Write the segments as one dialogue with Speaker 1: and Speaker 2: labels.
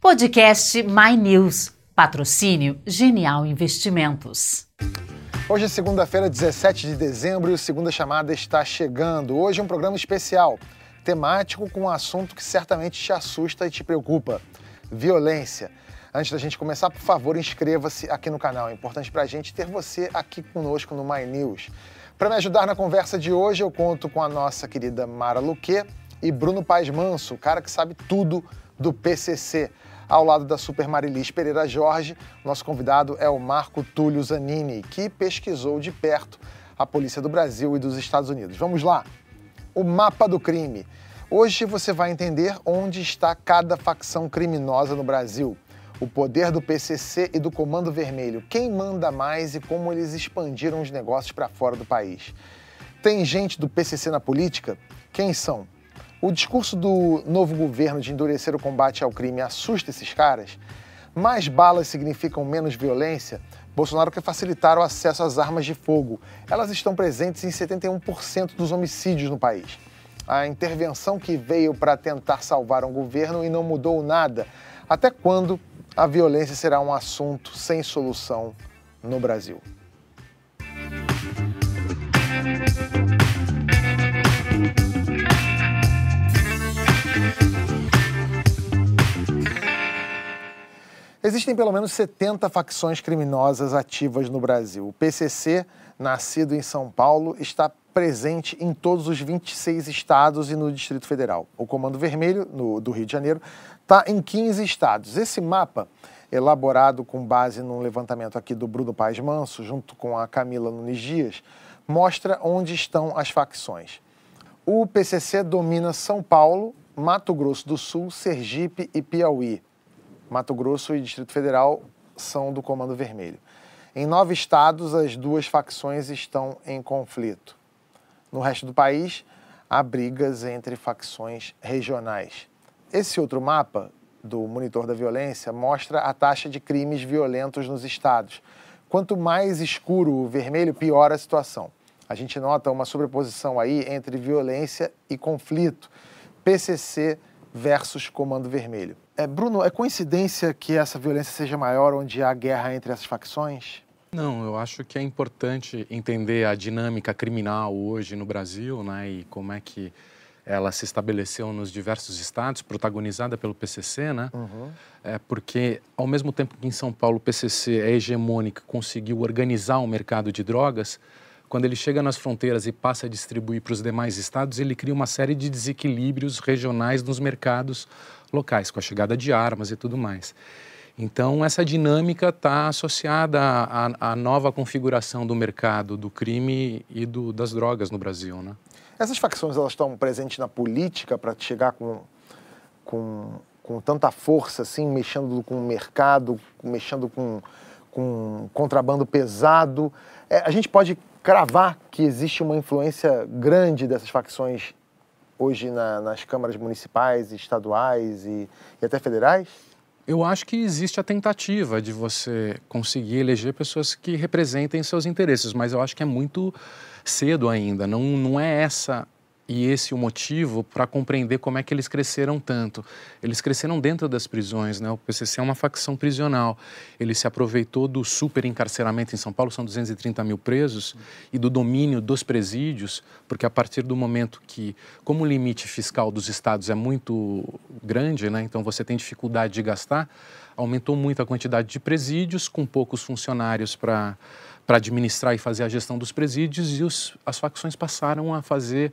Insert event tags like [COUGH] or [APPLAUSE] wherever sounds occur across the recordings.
Speaker 1: Podcast My News. Patrocínio Genial Investimentos.
Speaker 2: Hoje é segunda-feira, 17 de dezembro, e o Segunda Chamada está chegando. Hoje é um programa especial, temático com um assunto que certamente te assusta e te preocupa: violência. Antes da gente começar, por favor, inscreva-se aqui no canal. É importante para a gente ter você aqui conosco no My News. Para me ajudar na conversa de hoje, eu conto com a nossa querida Mara Luque e Bruno Paz Manso, o cara que sabe tudo do PCC. Ao lado da Super Marilis Pereira Jorge, nosso convidado é o Marco Túlio Zanini, que pesquisou de perto a polícia do Brasil e dos Estados Unidos. Vamos lá! O mapa do crime. Hoje você vai entender onde está cada facção criminosa no Brasil, o poder do PCC e do Comando Vermelho, quem manda mais e como eles expandiram os negócios para fora do país. Tem gente do PCC na política? Quem são? O discurso do novo governo de endurecer o combate ao crime assusta esses caras? Mais balas significam menos violência? Bolsonaro quer facilitar o acesso às armas de fogo. Elas estão presentes em 71% dos homicídios no país. A intervenção que veio para tentar salvar um governo e não mudou nada. Até quando a violência será um assunto sem solução no Brasil? Existem pelo menos 70 facções criminosas ativas no Brasil. O PCC, nascido em São Paulo, está presente em todos os 26 estados e no Distrito Federal. O Comando Vermelho, no, do Rio de Janeiro, está em 15 estados. Esse mapa, elaborado com base num levantamento aqui do Bruno Paz Manso, junto com a Camila Nunes Dias, mostra onde estão as facções. O PCC domina São Paulo, Mato Grosso do Sul, Sergipe e Piauí. Mato Grosso e Distrito Federal são do Comando Vermelho. Em nove estados, as duas facções estão em conflito. No resto do país, há brigas entre facções regionais. Esse outro mapa do Monitor da Violência mostra a taxa de crimes violentos nos estados. Quanto mais escuro o vermelho, pior a situação. A gente nota uma sobreposição aí entre violência e conflito. PCC versus Comando Vermelho. É, Bruno, é coincidência que essa violência seja maior onde há guerra entre essas facções?
Speaker 3: Não, eu acho que é importante entender a dinâmica criminal hoje no Brasil, né, e como é que ela se estabeleceu nos diversos estados, protagonizada pelo PCC, né? Uhum. É porque ao mesmo tempo que em São Paulo o PCC é hegemônica, conseguiu organizar o mercado de drogas, quando ele chega nas fronteiras e passa a distribuir para os demais estados, ele cria uma série de desequilíbrios regionais nos mercados locais, com a chegada de armas e tudo mais. Então, essa dinâmica está associada à, à, nova configuração do mercado do crime e do, das drogas no Brasil. Né?
Speaker 2: Essas facções elas estão presentes na política para chegar com, com, com tanta força, assim, mexendo com o mercado, mexendo com, com contrabando pesado. É, a gente pode cravar que existe uma influência grande dessas facções hoje na, nas câmaras municipais, estaduais e, e até federais?
Speaker 3: Eu acho que existe a tentativa de você conseguir eleger pessoas que representem seus interesses, mas eu acho que é muito cedo ainda. Não, não é essa e esse o motivo para compreender como é que eles cresceram tanto. Eles cresceram dentro das prisões, né? O PCC é uma facção prisional. Ele se aproveitou do super encarceramento em São Paulo, são 230 mil presos, e do domínio dos presídios, porque a partir do momento que, como o limite fiscal dos estados é muito grande, né? Então você tem dificuldade de gastar, aumentou muito a quantidade de presídios com poucos funcionários para para administrar e fazer a gestão dos presídios e os, as facções passaram a fazer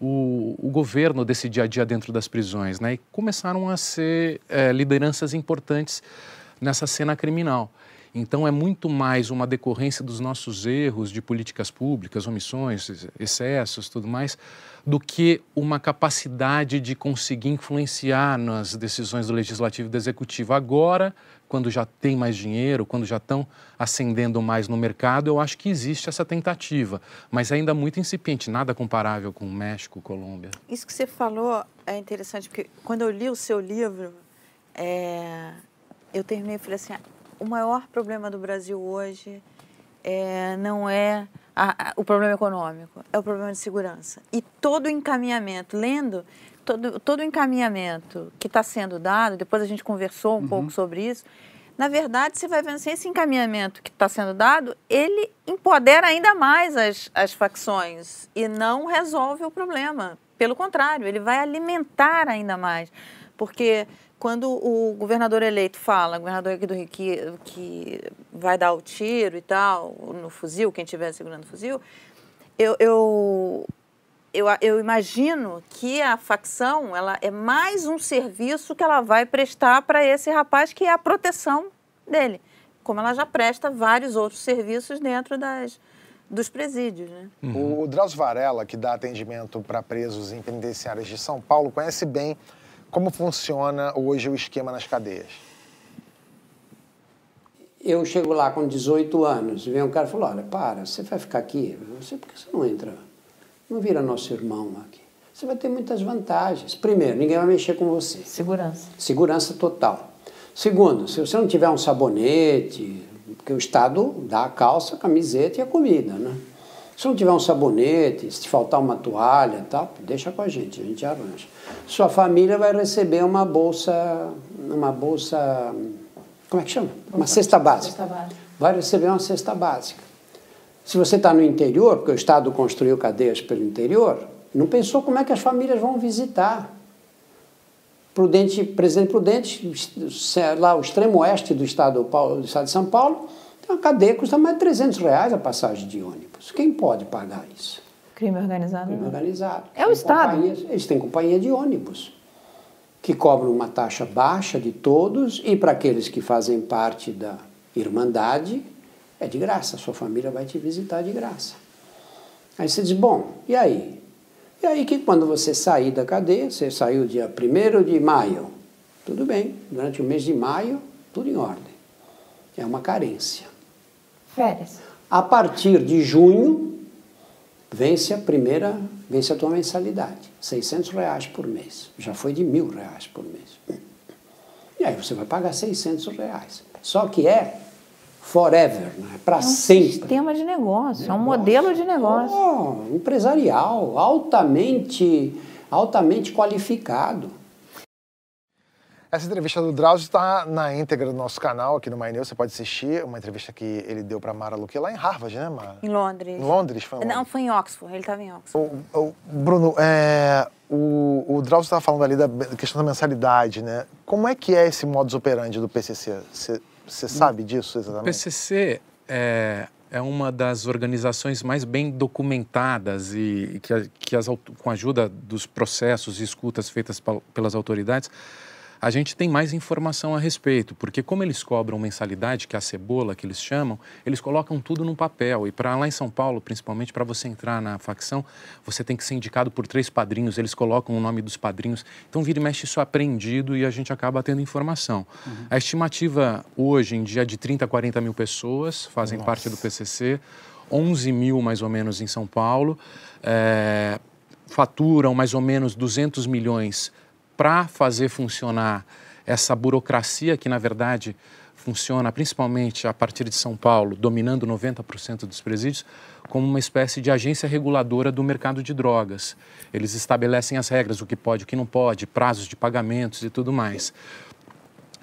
Speaker 3: o, o, governo desse dia a dia dentro das prisões, né? E começaram a ser é, lideranças importantes nessa cena criminal. Então é muito mais uma decorrência dos nossos erros de políticas públicas, omissões, excessos, tudo mais, do que uma capacidade de conseguir influenciar nas decisões do legislativo e do executivo. Agora, quando já tem mais dinheiro, quando já estão ascendendo mais no mercado, eu acho que existe essa tentativa, mas ainda muito incipiente, nada comparável com México, Colômbia.
Speaker 4: Isso que você falou é interessante, porque quando eu li o seu livro, é, eu terminei e falei assim, o maior problema do Brasil hoje é, não é a, a, o problema econômico, é o problema de segurança. E todo o encaminhamento, lendo todo, todo o encaminhamento que está sendo dado, depois a gente conversou um uhum. pouco sobre isso, na verdade, você vai vendo assim, esse encaminhamento que está sendo dado, ele empodera ainda mais as, as facções e não resolve o problema. Pelo contrário, ele vai alimentar ainda mais. Porque quando o governador eleito fala, o governador aqui do Rio que, que vai dar o tiro e tal, no fuzil, quem estiver segurando o fuzil, eu, eu, eu, eu, imagino que a facção ela é mais um serviço que ela vai prestar para esse rapaz, que é a proteção dele. Como ela já presta vários outros serviços dentro das, dos presídios. Né?
Speaker 2: Uhum. O Drauzio Varela, que dá atendimento para presos em penitenciárias de São Paulo, conhece bem como funciona hoje o esquema nas cadeias?
Speaker 5: Eu chego lá com 18 anos, vem um cara e fala, olha, para, você vai ficar aqui, você, por que você não entra? Não vira nosso irmão aqui. Você vai ter muitas vantagens. Primeiro, ninguém vai mexer com você.
Speaker 4: Segurança.
Speaker 5: Segurança total. Segundo, se você não tiver um sabonete, porque o Estado dá a calça, a camiseta e a comida, né? Se não tiver um sabonete, se faltar uma toalha tal, deixa com a gente, a gente arranja. Sua família vai receber uma bolsa, uma bolsa, como é que chama? Uma cesta básica. Cesta básica. Vai receber uma cesta básica. Se você está no interior, porque o Estado construiu cadeias pelo interior, não pensou como é que as famílias vão visitar. Prudente, Presidente Prudente, lá o extremo oeste do estado, do estado de São Paulo, tem uma cadeia custa mais de 300 reais a passagem de ônibus. Quem pode pagar isso?
Speaker 4: Crime organizado.
Speaker 5: Crime organizado.
Speaker 4: É o Estado.
Speaker 5: Eles têm companhia de ônibus, que cobram uma taxa baixa de todos e para aqueles que fazem parte da Irmandade, é de graça. A sua família vai te visitar de graça. Aí você diz, bom, e aí? E aí que quando você sair da cadeia, você saiu dia 1 de maio, tudo bem, durante o mês de maio, tudo em ordem. É uma carência.
Speaker 4: Férias.
Speaker 5: A partir de junho, vence a primeira, vence a tua mensalidade, 600 reais por mês. Já foi de mil reais por mês. E aí você vai pagar 600 reais. Só que é forever, né? para é um sempre.
Speaker 4: sistema de negócio, negócio, é um modelo de negócio.
Speaker 5: Oh, empresarial, altamente, altamente qualificado.
Speaker 2: Essa entrevista do Drauzio está na íntegra do nosso canal aqui no My News, você pode assistir. Uma entrevista que ele deu para Mara Luque lá em Harvard, né, Mara?
Speaker 4: Em Londres.
Speaker 2: Em Londres? Foi
Speaker 4: em Londres. Não, foi em Oxford, ele estava em Oxford.
Speaker 2: O, o, Bruno, é, o, o Drauzio estava falando ali da questão da mensalidade, né? Como é que é esse modus operandi do PCC? Você sabe disso exatamente?
Speaker 3: O PCC é, é uma das organizações mais bem documentadas e que, que as, com a ajuda dos processos e escutas feitas pelas autoridades, a gente tem mais informação a respeito, porque como eles cobram mensalidade, que é a cebola que eles chamam, eles colocam tudo num papel. E para lá em São Paulo, principalmente para você entrar na facção, você tem que ser indicado por três padrinhos, eles colocam o nome dos padrinhos. Então vira e mexe isso é apreendido e a gente acaba tendo informação. Uhum. A estimativa hoje em dia é de 30 a 40 mil pessoas fazem Nossa. parte do PCC, 11 mil mais ou menos em São Paulo. É, faturam mais ou menos 200 milhões para fazer funcionar essa burocracia que, na verdade, funciona principalmente a partir de São Paulo, dominando 90% dos presídios, como uma espécie de agência reguladora do mercado de drogas. Eles estabelecem as regras, o que pode, o que não pode, prazos de pagamentos e tudo mais.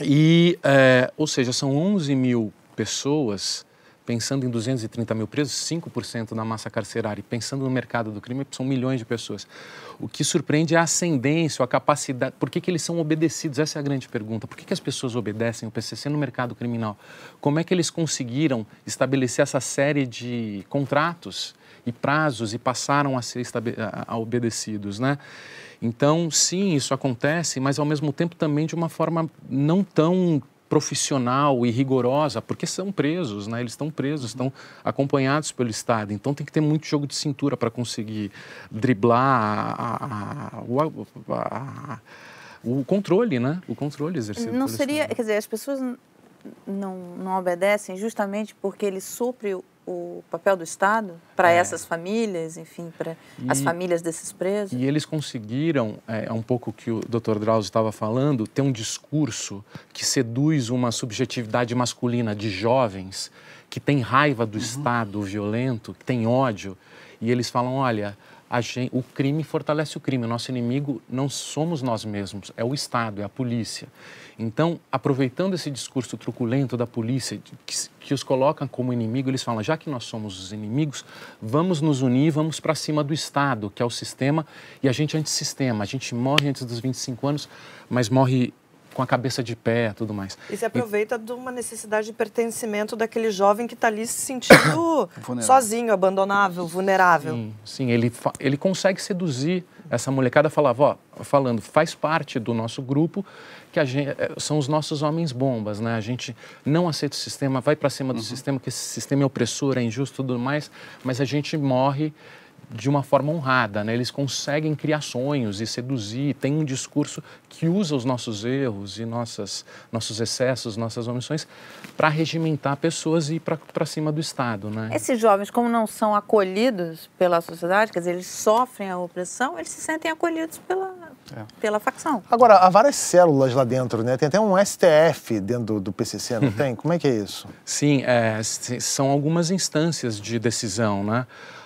Speaker 3: E, é, ou seja, são 11 mil pessoas pensando em 230 mil presos, 5% da massa carcerária, e pensando no mercado do crime, são milhões de pessoas. O que surpreende é a ascendência, a capacidade. Por que, que eles são obedecidos? Essa é a grande pergunta. Por que, que as pessoas obedecem o PCC no mercado criminal? Como é que eles conseguiram estabelecer essa série de contratos e prazos e passaram a ser a, a obedecidos, né? Então, sim, isso acontece, mas ao mesmo tempo também de uma forma não tão profissional e rigorosa, porque são presos, né? Eles estão presos, estão acompanhados pelo Estado. Então tem que ter muito jogo de cintura para conseguir driblar a, a, a, o controle, né? O controle exercido.
Speaker 4: Não seria, Estado. quer dizer, as pessoas não, não obedecem justamente porque ele supre o papel do Estado para é. essas famílias, enfim, para as famílias desses presos?
Speaker 3: E eles conseguiram, é, é um pouco o que o Dr. Drauzio estava falando, ter um discurso que seduz uma subjetividade masculina de jovens que tem raiva do uhum. Estado violento, que tem ódio, e eles falam, olha, gente, o crime fortalece o crime. O nosso inimigo não somos nós mesmos, é o Estado, é a polícia. Então, aproveitando esse discurso truculento da polícia, que, que os coloca como inimigo, eles falam: já que nós somos os inimigos, vamos nos unir, vamos para cima do Estado, que é o sistema, e a gente é antissistema. A gente morre antes dos 25 anos, mas morre com a cabeça de pé tudo mais.
Speaker 6: E se aproveita e... de uma necessidade de pertencimento daquele jovem que está ali se sentindo [COUGHS] sozinho, abandonável, vulnerável.
Speaker 3: Sim, sim ele, ele consegue seduzir essa molecada, falava, ó, falando, faz parte do nosso grupo, que a gente, eh, são os nossos homens bombas, né? A gente não aceita o sistema, vai para cima do uhum. sistema, que esse sistema é opressor, é injusto tudo mais, mas a gente morre de uma forma honrada, né? Eles conseguem criar sonhos e seduzir, tem um discurso que usa os nossos erros e nossas, nossos excessos, nossas omissões para regimentar pessoas e ir para cima do Estado, né?
Speaker 4: Esses jovens, como não são acolhidos pela sociedade, quer dizer, eles sofrem a opressão, eles se sentem acolhidos pela, é. pela facção.
Speaker 2: Agora, há várias células lá dentro, né? Tem até um STF dentro do, do PCC, não tem? Como é que é isso?
Speaker 3: Sim, é, são algumas instâncias de decisão, né?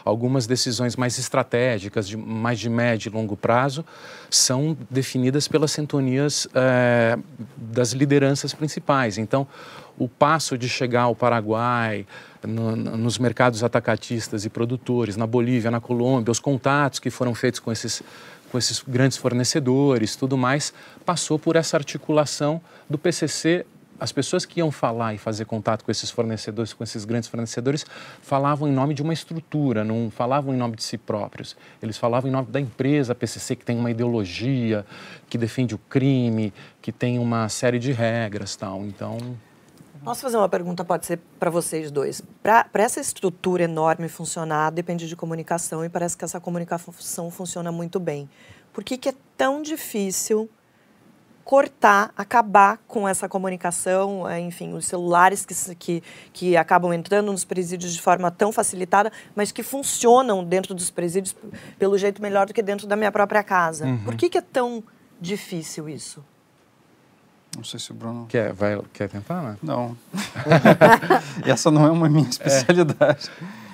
Speaker 3: algumas decisões mais estratégicas, de, mais de médio e longo prazo, são definidas pelas sintonias é, das lideranças principais. Então, o passo de chegar ao Paraguai, no, nos mercados atacatistas e produtores, na Bolívia, na Colômbia, os contatos que foram feitos com esses, com esses grandes fornecedores, tudo mais, passou por essa articulação do PCC as pessoas que iam falar e fazer contato com esses fornecedores, com esses grandes fornecedores, falavam em nome de uma estrutura, não falavam em nome de si próprios. Eles falavam em nome da empresa PCC, que tem uma ideologia, que defende o crime, que tem uma série de regras tal. Então.
Speaker 6: Posso fazer uma pergunta, pode ser para vocês dois. Para essa estrutura enorme funcionar, depende de comunicação e parece que essa comunicação funciona muito bem. Por que, que é tão difícil cortar, acabar com essa comunicação, é, enfim, os celulares que, que, que acabam entrando nos presídios de forma tão facilitada, mas que funcionam dentro dos presídios pelo jeito melhor do que dentro da minha própria casa. Uhum. Por que, que é tão difícil isso?
Speaker 7: Não sei se o Bruno.
Speaker 3: Quer, vai, quer tentar, né?
Speaker 7: Não. [LAUGHS] [LAUGHS] Essa não é uma minha especialidade. É.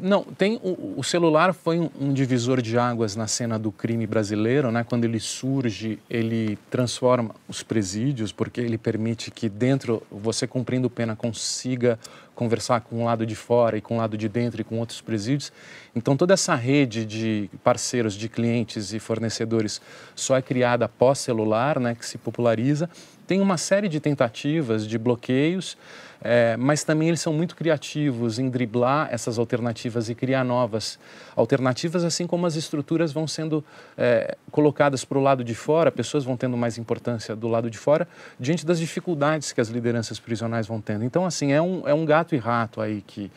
Speaker 3: Não, tem o, o celular foi um, um, divisor de águas na cena do crime brasileiro, né? Quando ele surge, ele transforma os presídios porque ele permite que dentro você cumprindo pena consiga conversar com o lado de fora e com o lado de dentro e com outros presídios. Então toda essa rede de parceiros, de clientes e fornecedores só é criada após celular, né? Que se populariza. Tem uma série de tentativas de bloqueios. É, mas também eles são muito criativos em driblar essas alternativas e criar novas alternativas, assim como as estruturas vão sendo é, colocadas para o lado de fora, pessoas vão tendo mais importância do lado de fora, diante das dificuldades que as lideranças prisionais vão tendo. Então, assim, é um, é um gato e rato aí que,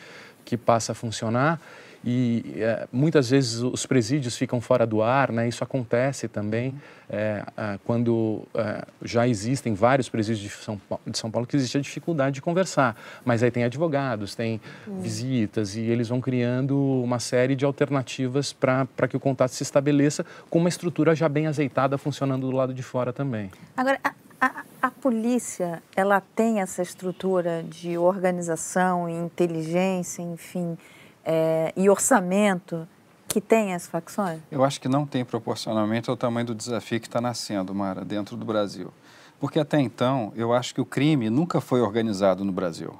Speaker 3: que passa a funcionar e é, muitas vezes os presídios ficam fora do ar, né? Isso acontece também é, é, quando é, já existem vários presídios de São, Paulo, de São Paulo que existe a dificuldade de conversar, mas aí tem advogados, tem hum. visitas e eles vão criando uma série de alternativas para que o contato se estabeleça com uma estrutura já bem azeitada funcionando do lado de fora também.
Speaker 4: Agora, a, a, a polícia, ela tem essa estrutura de organização e inteligência, enfim é, e orçamento que tem as facções?
Speaker 7: Eu acho que não tem proporcionalmente ao tamanho do desafio que está nascendo, Mara, dentro do Brasil. Porque até então, eu acho que o crime nunca foi organizado no Brasil.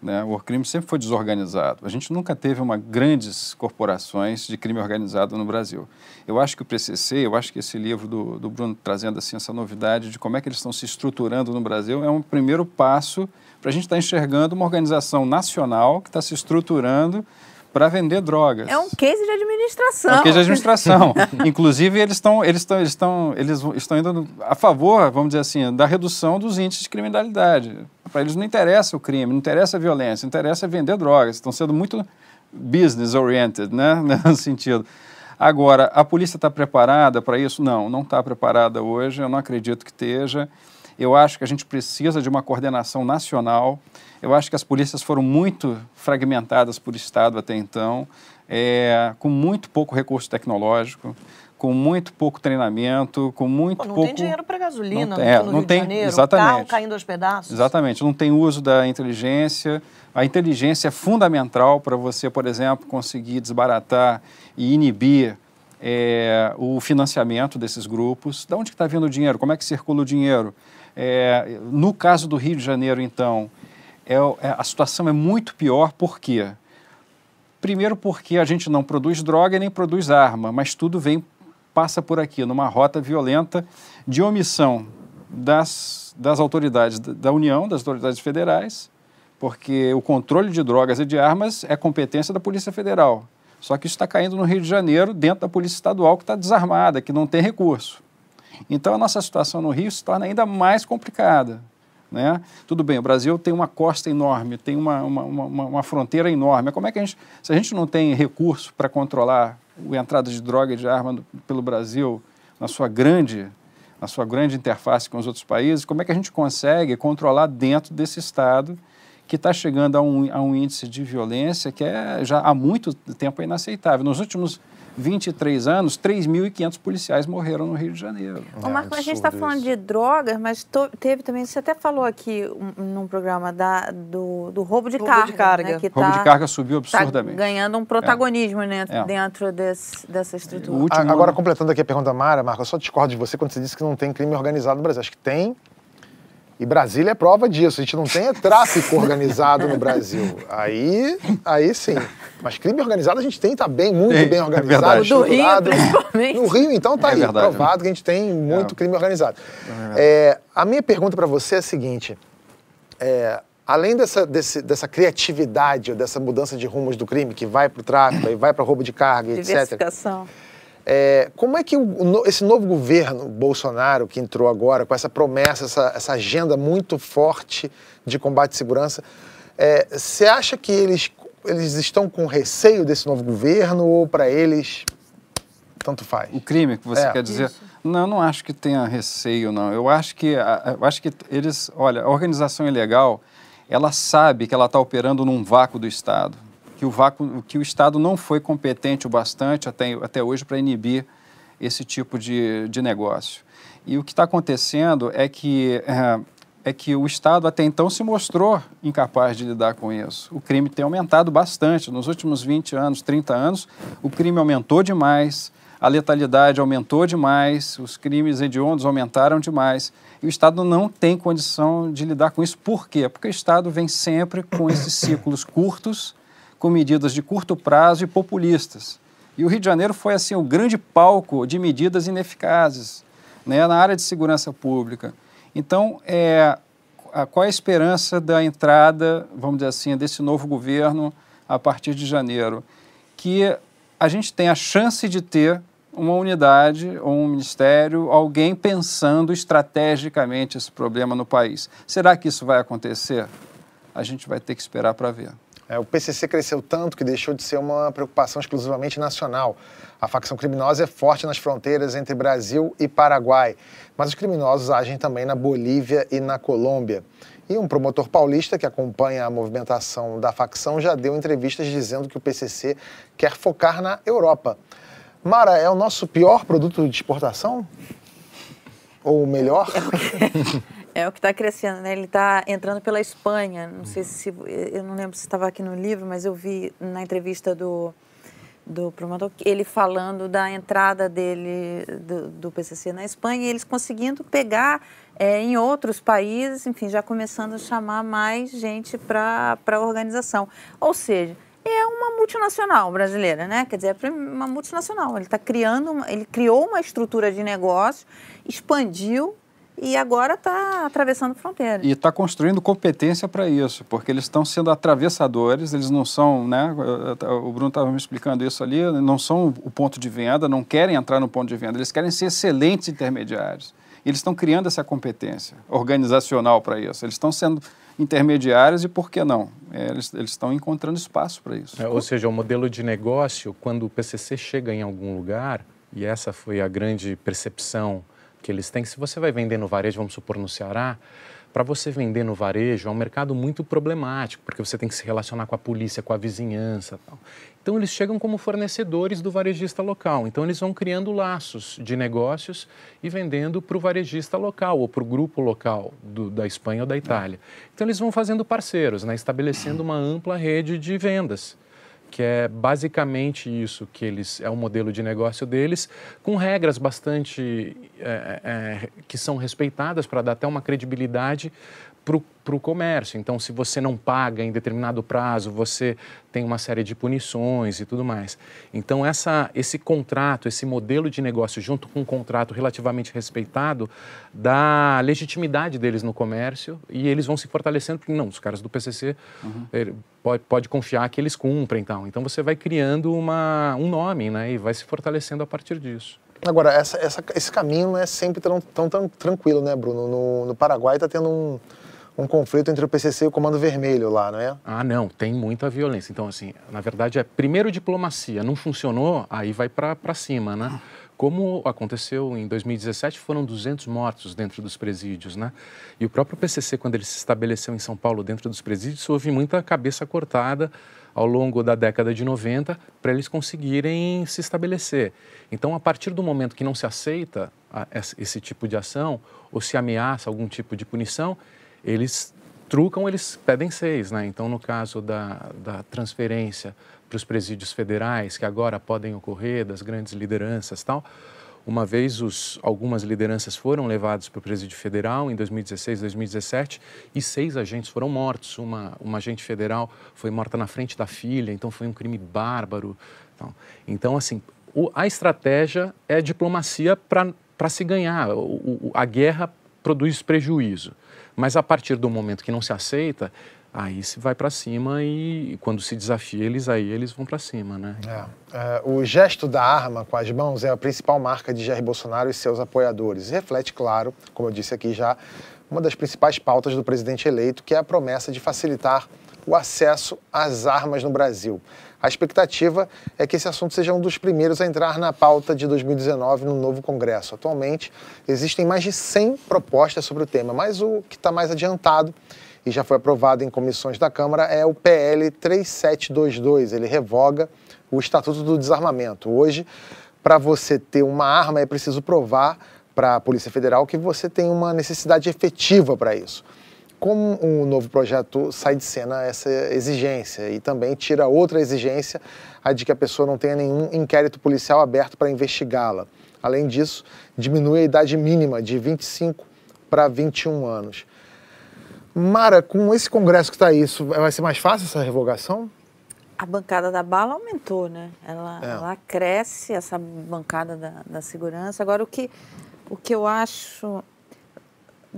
Speaker 7: Né? O crime sempre foi desorganizado. A gente nunca teve uma grandes corporações de crime organizado no Brasil. Eu acho que o PCC, eu acho que esse livro do, do Bruno trazendo assim essa novidade de como é que eles estão se estruturando no Brasil é um primeiro passo para a gente estar tá enxergando uma organização nacional que está se estruturando para vender drogas.
Speaker 4: É um case de administração.
Speaker 7: É um case de administração. [LAUGHS] Inclusive, eles estão eles estão eles estão eles estão indo a favor, vamos dizer assim, da redução dos índices de criminalidade. Para eles não interessa o crime, não interessa a violência, interessa vender drogas. Estão sendo muito business oriented, né, [LAUGHS] nesse sentido. Agora, a polícia está preparada para isso? Não, não está preparada hoje. Eu não acredito que esteja. Eu acho que a gente precisa de uma coordenação nacional. Eu acho que as polícias foram muito fragmentadas por Estado até então, é, com muito pouco recurso tecnológico, com muito pouco treinamento, com muito
Speaker 6: Pô, não
Speaker 7: pouco...
Speaker 6: Não tem dinheiro para gasolina
Speaker 7: não tem, é,
Speaker 6: no
Speaker 7: não
Speaker 6: Rio
Speaker 7: tem,
Speaker 6: de Janeiro,
Speaker 7: exatamente,
Speaker 6: carro caindo aos pedaços.
Speaker 7: Exatamente, não tem uso da inteligência. A inteligência é fundamental para você, por exemplo, conseguir desbaratar e inibir é, o financiamento desses grupos, de onde está vindo o dinheiro, como é que circula o dinheiro. É, no caso do Rio de Janeiro, então, é, é a situação é muito pior, por quê? Primeiro porque a gente não produz droga nem produz arma, mas tudo vem, passa por aqui, numa rota violenta de omissão das, das autoridades da União, das autoridades federais, porque o controle de drogas e de armas é competência da Polícia Federal. Só que isso está caindo no Rio de Janeiro, dentro da Polícia Estadual, que está desarmada, que não tem recurso. Então a nossa situação no Rio se torna ainda mais complicada. Né? Tudo bem, o Brasil tem uma costa enorme, tem uma, uma, uma, uma fronteira enorme. Como é que a gente, se a gente não tem recurso para controlar a entrada de droga e de arma pelo Brasil na sua grande na sua grande interface com os outros países, como é que a gente consegue controlar dentro desse Estado que está chegando a um, a um índice de violência que é já há muito tempo inaceitável. Nos últimos 23 anos, 3.500 policiais morreram no Rio de Janeiro.
Speaker 4: Ô, Marco, a gente está falando de drogas, mas teve também, você até falou aqui um, num programa da, do, do roubo de
Speaker 6: roubo
Speaker 4: carga.
Speaker 6: De carga.
Speaker 4: Né, que
Speaker 7: roubo
Speaker 4: tá,
Speaker 7: de carga subiu absurdamente.
Speaker 4: Tá ganhando um protagonismo né,
Speaker 7: É.
Speaker 4: dentro desse, dessa estrutura.
Speaker 2: Agora,
Speaker 7: ano-
Speaker 2: completando aqui a pergunta da Mara, Marco, eu só discordo de você quando você disse que não tem crime organizado no Brasil. Acho que tem. E Brasília é prova disso. A gente não tem é tráfico organizado no Brasil. Aí, aí sim. Mas crime organizado a gente tem, tá bem, muito bem
Speaker 7: é
Speaker 2: organizado,
Speaker 7: verdade.
Speaker 4: Do Rio, principalmente.
Speaker 2: No Rio, então, tá
Speaker 7: É
Speaker 2: aí,
Speaker 7: verdade.
Speaker 2: provado que a gente tem muito
Speaker 7: É.
Speaker 2: crime organizado. É, a minha pergunta para você é a seguinte. É, além dessa, desse- dessa criatividade, ou dessa mudança de rumos do crime, que vai para o tráfico, e vai para roubo de carga, etc.
Speaker 4: Diversificação.
Speaker 2: É, como é que o- esse novo governo Bolsonaro que entrou agora, com essa promessa, essa, essa agenda muito forte de combate à segurança, é, você acha que eles, eles estão com receio desse novo governo ou para eles tanto faz?
Speaker 7: O crime que você
Speaker 2: É.
Speaker 7: quer dizer? Não, não acho que tenha receio, não. Eu acho que, a- eu acho que eles, olha, a organização ilegal, ela sabe que ela está operando num vácuo do Estado, que o vácuo, que o Estado não foi competente o bastante até, até hoje para inibir esse tipo de, de negócio. E o que está acontecendo é que é, é que o Estado até então se mostrou incapaz de lidar com isso. O crime tem aumentado bastante. Nos últimos 20 anos, 30 anos, o crime aumentou demais, a letalidade aumentou demais, os crimes hediondos aumentaram demais. E o Estado não tem condição de lidar com isso. Por quê? Porque o Estado vem sempre com esses ciclos curtos, com medidas de curto prazo e populistas. E o Rio de Janeiro foi assim o grande palco de medidas ineficazes né, na área de segurança pública. Então, é, a- qual é a esperança da entrada, vamos dizer assim, desse novo governo a partir de janeiro? Que a gente tem a chance de ter uma unidade ou um ministério, alguém pensando estrategicamente esse problema no país. Será que isso vai acontecer? A gente vai ter que esperar para ver.
Speaker 2: É, o PCC cresceu tanto que deixou de ser uma preocupação exclusivamente nacional. A facção criminosa é forte nas fronteiras entre Brasil e Paraguai, mas os criminosos agem também na Bolívia e na Colômbia. E um promotor paulista que acompanha a movimentação da facção já deu entrevistas dizendo que o PCC quer focar na Europa. Mara, é o nosso pior produto de exportação? Ou melhor? [LAUGHS]
Speaker 4: É o que está crescendo, né? Ele está entrando pela Espanha. Não sei se eu não lembro se estava aqui no livro, mas eu vi na entrevista do do promotor ele falando da entrada dele do, do PCC na Espanha e eles conseguindo pegar é, em outros países, enfim, já começando a chamar mais gente para a organização. Ou seja, é uma multinacional brasileira, né? Quer dizer, é uma multinacional. Ele está criando, uma- ele criou uma estrutura de negócio, expandiu e agora está atravessando fronteira.
Speaker 7: E está construindo competência para isso, porque eles estão sendo atravessadores, eles não são, né? O Bruno estava me explicando isso ali, não são o ponto de venda, não querem entrar no ponto de venda, eles querem ser excelentes intermediários. E eles estão criando essa competência organizacional para isso. Eles estão sendo intermediários e por que não? É, eles, eles estão encontrando espaço para isso.
Speaker 3: É, ou seja, o modelo de negócio, quando o PCC chega em algum lugar, e essa foi a grande percepção que eles têm, se você vai vender no varejo, vamos supor no Ceará, para você vender no varejo é um mercado muito problemático, porque você tem que se relacionar com a polícia, com a vizinhança. Tal. Então eles chegam como fornecedores do varejista local. Então eles vão criando laços de negócios e vendendo para o varejista local ou para o grupo local do, da Espanha ou da Itália. Então eles vão fazendo parceiros, né, estabelecendo uma ampla rede de vendas. Que é basicamente isso que eles é o modelo de negócio deles, com regras bastante é, é, que são respeitadas para dar até uma credibilidade para o comércio. Então, se você não paga em determinado prazo, você tem uma série de punições e tudo mais. Então, essa, esse contrato, esse modelo de negócio, junto com um contrato relativamente respeitado, dá legitimidade deles no comércio e eles vão se fortalecendo, porque não, os caras do PCC uhum. pode, pode confiar que eles cumprem. Então, então você vai criando uma, um nome né, e vai se fortalecendo a partir disso.
Speaker 2: Agora, essa, essa, esse caminho não é sempre tão, tão, tão tranquilo, né, Bruno? No, no Paraguai está tendo um um conflito entre o PCC e o Comando Vermelho lá, não é?
Speaker 3: Ah, não, tem muita violência. Então, assim, na verdade é primeiro diplomacia, não funcionou, aí vai para cima, né? Como aconteceu em 2017, foram 200 mortos dentro dos presídios, né? E o próprio PCC, quando ele se estabeleceu em São Paulo dentro dos presídios, houve muita cabeça cortada ao longo da década de 90 para eles conseguirem se estabelecer. Então, a partir do momento que não se aceita esse tipo de ação ou se ameaça algum tipo de punição, eles trucam, eles pedem seis, né? Então, no caso da, da transferência para os presídios federais, que agora podem ocorrer, das grandes lideranças tal, uma vez os, algumas lideranças foram levadas para o presídio federal em 2016, 2017 e seis agentes foram mortos. Uma, uma agente federal foi morta na frente da filha, então foi um crime bárbaro. Então, então assim, o, a estratégia é diplomacia para se ganhar. O, o, a guerra produz prejuízo. Mas a partir do momento que não se aceita, aí se vai para cima e quando se desafia eles, aí eles vão para cima, né?
Speaker 2: É. É, o gesto da arma com as mãos é a principal marca de Jair Bolsonaro e seus apoiadores. Reflete, claro, como eu disse aqui já, uma das principais pautas do presidente eleito, que é a promessa de facilitar o acesso às armas no Brasil. A expectativa é que esse assunto seja um dos primeiros a entrar na pauta de 2019 no novo Congresso. Atualmente, existem mais de 100 propostas sobre o tema, mas o que está mais adiantado e já foi aprovado em comissões da Câmara é o PL 3722. Ele revoga o Estatuto do Desarmamento. Hoje, para você ter uma arma, é preciso provar para a Polícia Federal que você tem uma necessidade efetiva para isso como o um novo projeto sai de cena essa exigência e também tira outra exigência, a de que a pessoa não tenha nenhum inquérito policial aberto para investigá-la. Além disso, diminui a idade mínima de 25 para 21 anos. Mara, com esse congresso que está aí, isso vai ser mais fácil essa revogação?
Speaker 4: A bancada da bala aumentou, né? Ela, é. ela cresce, essa bancada da, da segurança. Agora, o que, o que eu acho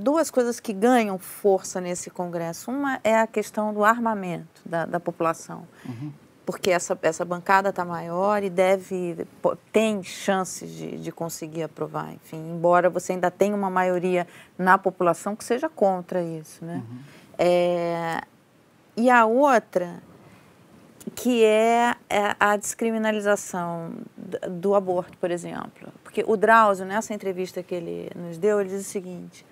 Speaker 4: duas coisas que ganham força nesse Congresso. Uma é a questão do armamento da, da população. Uhum. Porque essa, essa bancada está maior e deve tem chances de, de conseguir aprovar. Enfim, embora você ainda tenha uma maioria na população que seja contra isso. Né? Uhum. É, e a outra, que é, é a descriminalização do aborto, por exemplo. Porque o Drauzio, nessa entrevista que ele nos deu, ele diz o seguinte: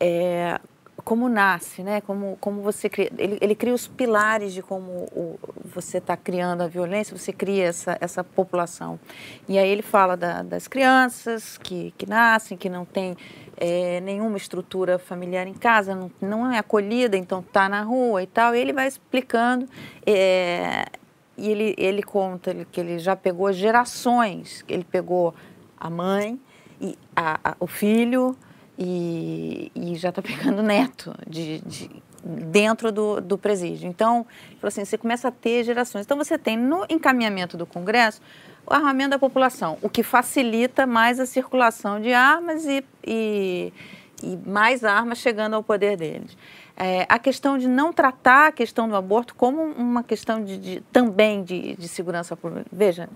Speaker 4: é, como nasce, né? Como, como você cria. Ele, ele cria os pilares de como o, você está criando a violência, você cria essa, essa população. E aí ele fala da, das crianças que, que nascem, que não tem é, nenhuma estrutura familiar em casa, não, não é acolhida, então está na rua e tal. E ele vai explicando. É, e ele, ele conta que ele já pegou gerações. Ele pegou a mãe, e a, a, o filho, e, e já está [LAUGHS] pegando neto de, de, dentro do, do presídio. Então, assim, você começa a ter gerações. Então, você tem no encaminhamento do Congresso o armamento da população, o que facilita mais a circulação de armas e, e, e mais armas chegando ao poder deles. É, a questão de não tratar a questão do aborto como uma questão de, de também de, de segurança pública. Veja,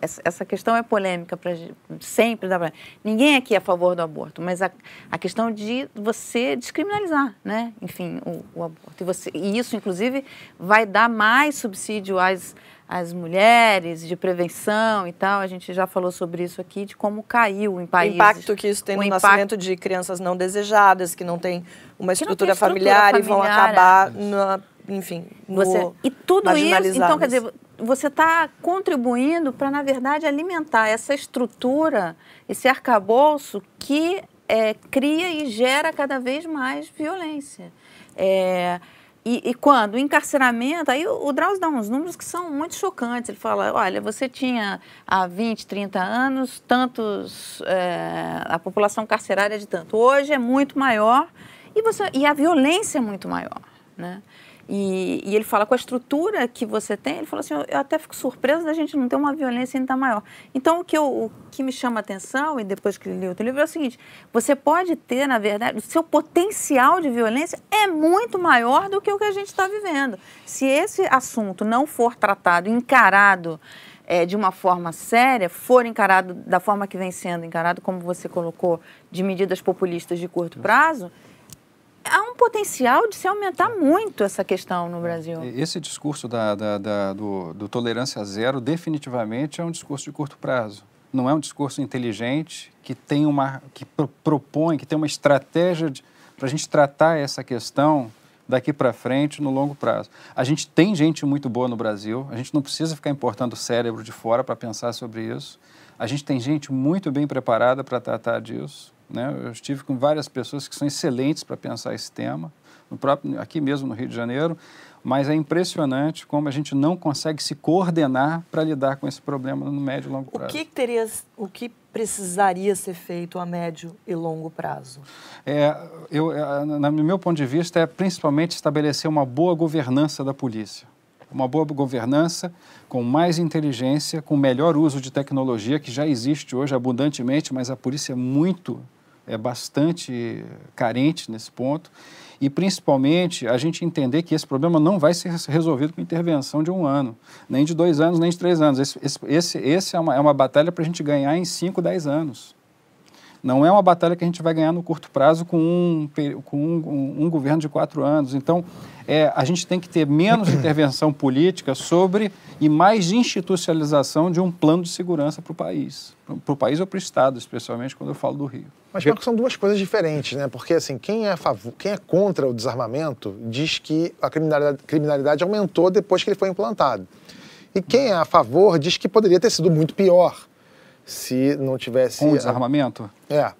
Speaker 4: essa, essa questão é polêmica para sempre. Dá pra, ninguém aqui é a favor do aborto, mas a, a questão de você descriminalizar, né? Enfim, o, o aborto. E, você, e isso, inclusive, vai dar mais subsídio às, às mulheres, de prevenção e tal. A gente já falou sobre isso aqui, de como caiu em países.
Speaker 6: O impacto que isso tem no impacto... nascimento de crianças não desejadas, que não têm uma estrutura, estrutura familiar, familiar, e vão acabar, na, enfim,
Speaker 4: você... E tudo isso, então, quer dizer você está contribuindo para, na verdade, alimentar essa estrutura, esse arcabouço que é, cria e gera cada vez mais violência. É, E, e quando? O encarceramento, aí o, o Drauzio dá uns números que são muito chocantes. Ele fala, olha, você tinha há 20, 30 anos tantos, é, a população carcerária é de tanto. Hoje é muito maior e, você, e a violência é muito maior, né? E, e, ele fala com a estrutura que você tem, ele fala assim, eu, eu até fico surpresa da gente não ter uma violência ainda maior. Então, o que, eu, o que me chama a atenção, e depois que li o teu livro, é o seguinte, você pode ter, na verdade, o seu potencial de violência é muito maior do que o que a gente está vivendo. Se esse assunto não for tratado, encarado é, de uma forma séria, for encarado da forma que vem sendo encarado, como você colocou, de medidas populistas de curto prazo, há um potencial de se aumentar muito essa questão no Brasil.
Speaker 7: Esse discurso da, da, da do, do, tolerância zero definitivamente é um discurso de curto prazo. Não é um discurso inteligente que tem uma que pro, propõe, que tem uma estratégia para a gente tratar essa questão daqui para frente no longo prazo. A gente tem gente muito boa no Brasil. A gente não precisa ficar importando cérebro de fora para pensar sobre isso. A gente tem gente muito bem preparada para tratar disso. Né? Eu estive com várias pessoas que são excelentes para pensar esse tema, no próprio, aqui mesmo no Rio de Janeiro, mas é impressionante como a gente não consegue se coordenar para lidar com esse problema no médio e longo prazo.
Speaker 6: O que, teria, o que precisaria ser feito a médio e longo prazo?
Speaker 7: É, eu, é, no meu ponto de vista, é principalmente estabelecer uma boa governança da polícia. Uma boa governança com mais inteligência, com melhor uso de tecnologia, que já existe hoje abundantemente, mas a polícia é muito é bastante carente nesse ponto. E, principalmente, a gente entender que esse problema não vai ser resolvido com intervenção de um ano, nem de dois anos, nem de três anos. Esse, esse, esse é, uma, é uma batalha para a gente ganhar em cinco, dez anos. Não é uma batalha que a gente vai ganhar no curto prazo com um, com um, um, governo de quatro anos. Então, é, a gente tem que ter menos intervenção política sobre e mais institucionalização de um plano de segurança para o país. Para o país ou para o Estado, especialmente quando eu falo do Rio.
Speaker 2: Mas Marco, são duas coisas diferentes, né? Porque assim, quem é, favor, quem é contra o desarmamento diz que a criminalidade, criminalidade aumentou depois que ele foi implantado. E quem é a favor diz que poderia ter sido muito pior se não tivesse.
Speaker 7: Com o desarmamento?
Speaker 2: É.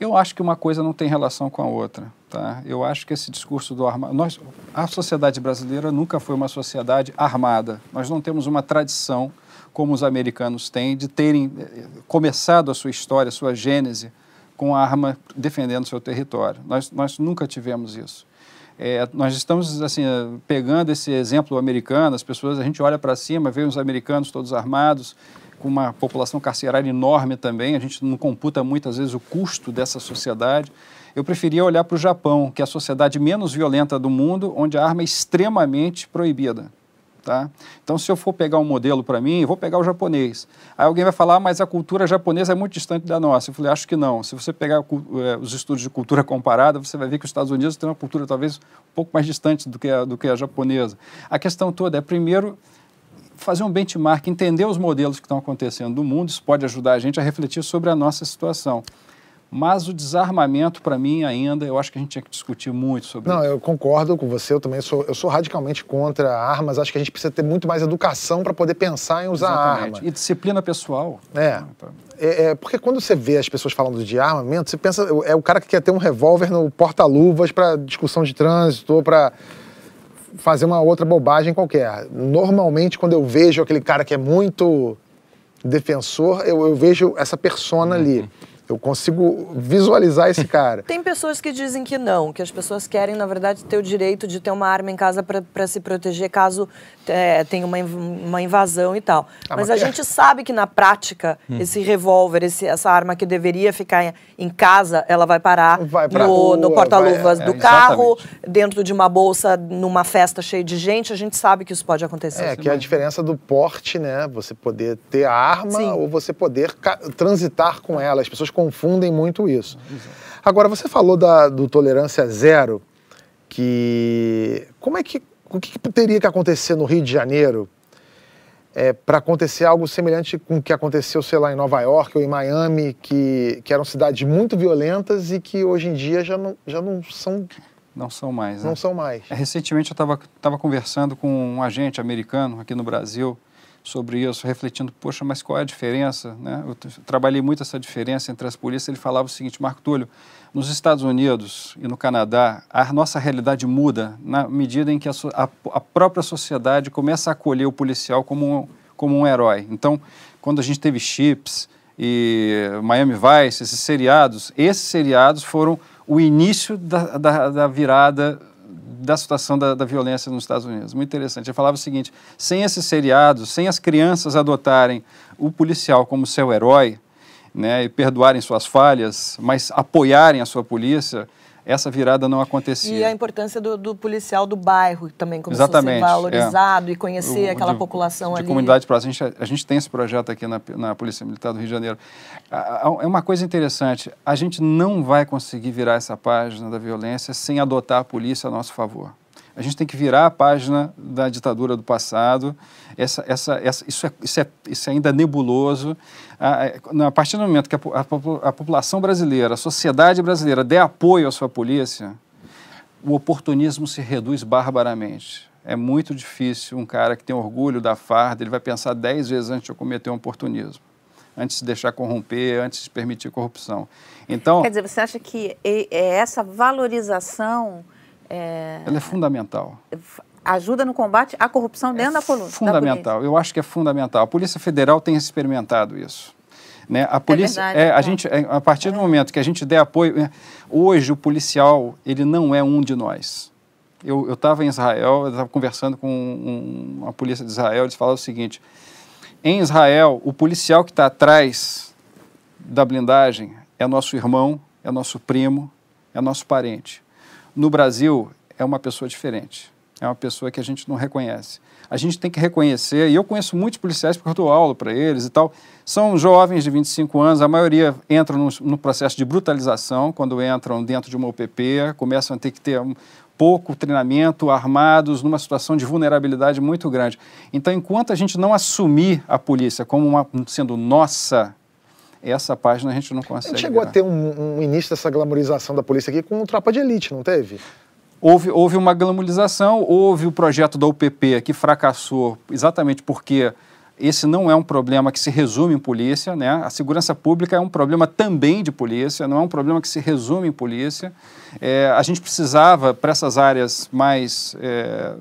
Speaker 7: Eu acho que uma coisa não tem relação com a outra. Tá? Eu acho que esse discurso do armado. Nós, a sociedade brasileira nunca foi uma sociedade armada. Nós não temos uma tradição, como os americanos têm, de terem eh, começado a sua história, a sua gênese, com a arma defendendo seu território. Nós, nós nunca tivemos isso. É, nós estamos assim pegando esse exemplo americano, as pessoas, a gente olha para cima, vê os americanos todos armados, com uma população carcerária enorme também, a gente não computa muitas vezes o custo dessa sociedade. Eu preferia olhar para o Japão, que é a sociedade menos violenta do mundo, onde a arma é extremamente proibida. Tá? Então, se eu for pegar um modelo para mim, vou pegar o japonês. Aí alguém vai falar, ah, mas a cultura japonesa é muito distante da nossa. Eu falei, acho que não. Se você pegar é, os estudos de cultura [LAUGHS] comparada, você vai ver que os Estados Unidos têm uma cultura talvez um pouco mais distante do que a, do que a japonesa. A questão toda é, primeiro, fazer um benchmark, entender os modelos que estão acontecendo no mundo, isso pode ajudar a gente a refletir sobre a nossa situação. Mas o desarmamento, para mim, ainda, eu acho que a gente tinha que discutir muito sobre
Speaker 2: Não,
Speaker 7: isso.
Speaker 2: eu concordo com você, eu também sou, eu sou radicalmente contra armas, acho que a gente precisa ter muito mais educação para poder pensar em usar Exatamente. arma.
Speaker 7: E disciplina pessoal.
Speaker 2: É. É, é. Porque quando você vê as pessoas falando de armamento, você pensa, é o cara que quer ter um revólver no porta-luvas para discussão de trânsito ou para fazer uma outra bobagem qualquer. Normalmente, quando eu vejo aquele cara que é muito defensor, eu, eu vejo essa persona uhum. ali. Eu consigo visualizar esse cara. [LAUGHS]
Speaker 6: Tem pessoas que dizem que não, que as pessoas querem, na verdade, ter o direito de ter uma arma em casa para se proteger caso é, tenha uma, uma invasão e tal. Ah, mas, mas, a é... gente sabe que, na prática, hum. esse revólver, esse, essa arma que deveria ficar em casa, ela vai parar vai no, no porta-luvas é, do carro, exatamente. dentro de uma bolsa, numa festa cheia de gente. A gente sabe que isso pode acontecer.
Speaker 2: É, que é a diferença do porte, né? Você poder ter a arma Sim. ou você poder transitar com ela. As pessoas confundem muito isso. Agora, você falou da, do tolerância zero, que como é que o que, que teria que acontecer no Rio de Janeiro é, para acontecer algo semelhante com o que aconteceu, sei lá, em Nova York ou em Miami, que, que eram cidades muito violentas e que hoje em dia já não, já não são
Speaker 7: não são mais.
Speaker 2: Não
Speaker 7: né?
Speaker 2: são mais.
Speaker 7: É, recentemente eu estava conversando com um agente americano aqui no Brasil sobre isso, refletindo, poxa, mas qual é a diferença? Né? Eu trabalhei muito essa diferença entre as polícias. Ele falava o seguinte, Marco Túlio, nos Estados Unidos e no Canadá, a nossa realidade muda na medida em que a, a, a própria sociedade começa a acolher o policial como um, como um herói. Então, quando a gente teve Chips e Miami Vice, esses seriados, esses seriados foram o início da, da, da virada da situação da, da, violência nos Estados Unidos. Muito interessante. Ele falava o seguinte: sem esses seriados, sem as crianças adotarem o policial como seu herói, né, e perdoarem suas falhas, mas apoiarem a sua polícia, essa virada não acontecia.
Speaker 6: E a importância do, do policial do bairro também começou Exatamente, a ser valorizado é. e conhecer o, aquela de, população
Speaker 7: de
Speaker 6: ali.
Speaker 7: comunidade próxima. A gente, a gente tem esse projeto aqui na, na Polícia Militar do Rio de Janeiro. É uma coisa interessante, a gente não vai conseguir virar essa página da violência sem adotar a polícia a nosso favor. A gente tem que virar a página da ditadura do passado. Essa, essa, essa, isso, é, isso, é, isso é ainda nebuloso. A, a partir do momento que a, a, a população brasileira, a sociedade brasileira der apoio à sua polícia, o oportunismo se reduz barbaramente. É muito difícil um cara que tem orgulho da farda, ele vai pensar dez vezes antes de cometer um oportunismo, antes de se deixar corromper, antes de permitir corrupção. Então,
Speaker 4: Quer dizer, você acha que essa valorização
Speaker 7: é, Ela é fundamental.
Speaker 4: Ajuda no combate à corrupção dentro é da coluna.
Speaker 7: Fundamental. Eu acho que é fundamental. A Polícia Federal tem experimentado isso. Né? A polícia, é verdade, é, a, gente, é, a partir do momento que a gente der apoio, é, hoje o policial ele não é um de nós. Eu estava em Israel, eu estava conversando com um, uma polícia de Israel, eles falaram o seguinte: em Israel, o policial que está atrás da blindagem é nosso irmão, é nosso primo, é nosso parente no Brasil é uma pessoa diferente. É uma pessoa que a gente não reconhece. A gente tem que reconhecer, e eu conheço muitos policiais porque eu dou aula para eles e tal. São jovens de 25 anos, a maioria entram no, no, processo de brutalização, quando entram dentro de uma UPP, começam a ter que ter um pouco treinamento, armados, numa situação de vulnerabilidade muito grande. Então, enquanto a gente não assumir a polícia como uma, sendo nossa essa página a gente não consegue. A
Speaker 2: gente chegou a ter um, um, início dessa glamorização da polícia aqui com Tropa de Elite, não teve?
Speaker 7: Houve, houve uma glamorização, houve o projeto da UPP que fracassou exatamente porque esse não é um problema que se resume em polícia, né? A segurança pública é um problema também de polícia, não é um problema que se resume em polícia. É, a gente precisava, para essas áreas mais, é,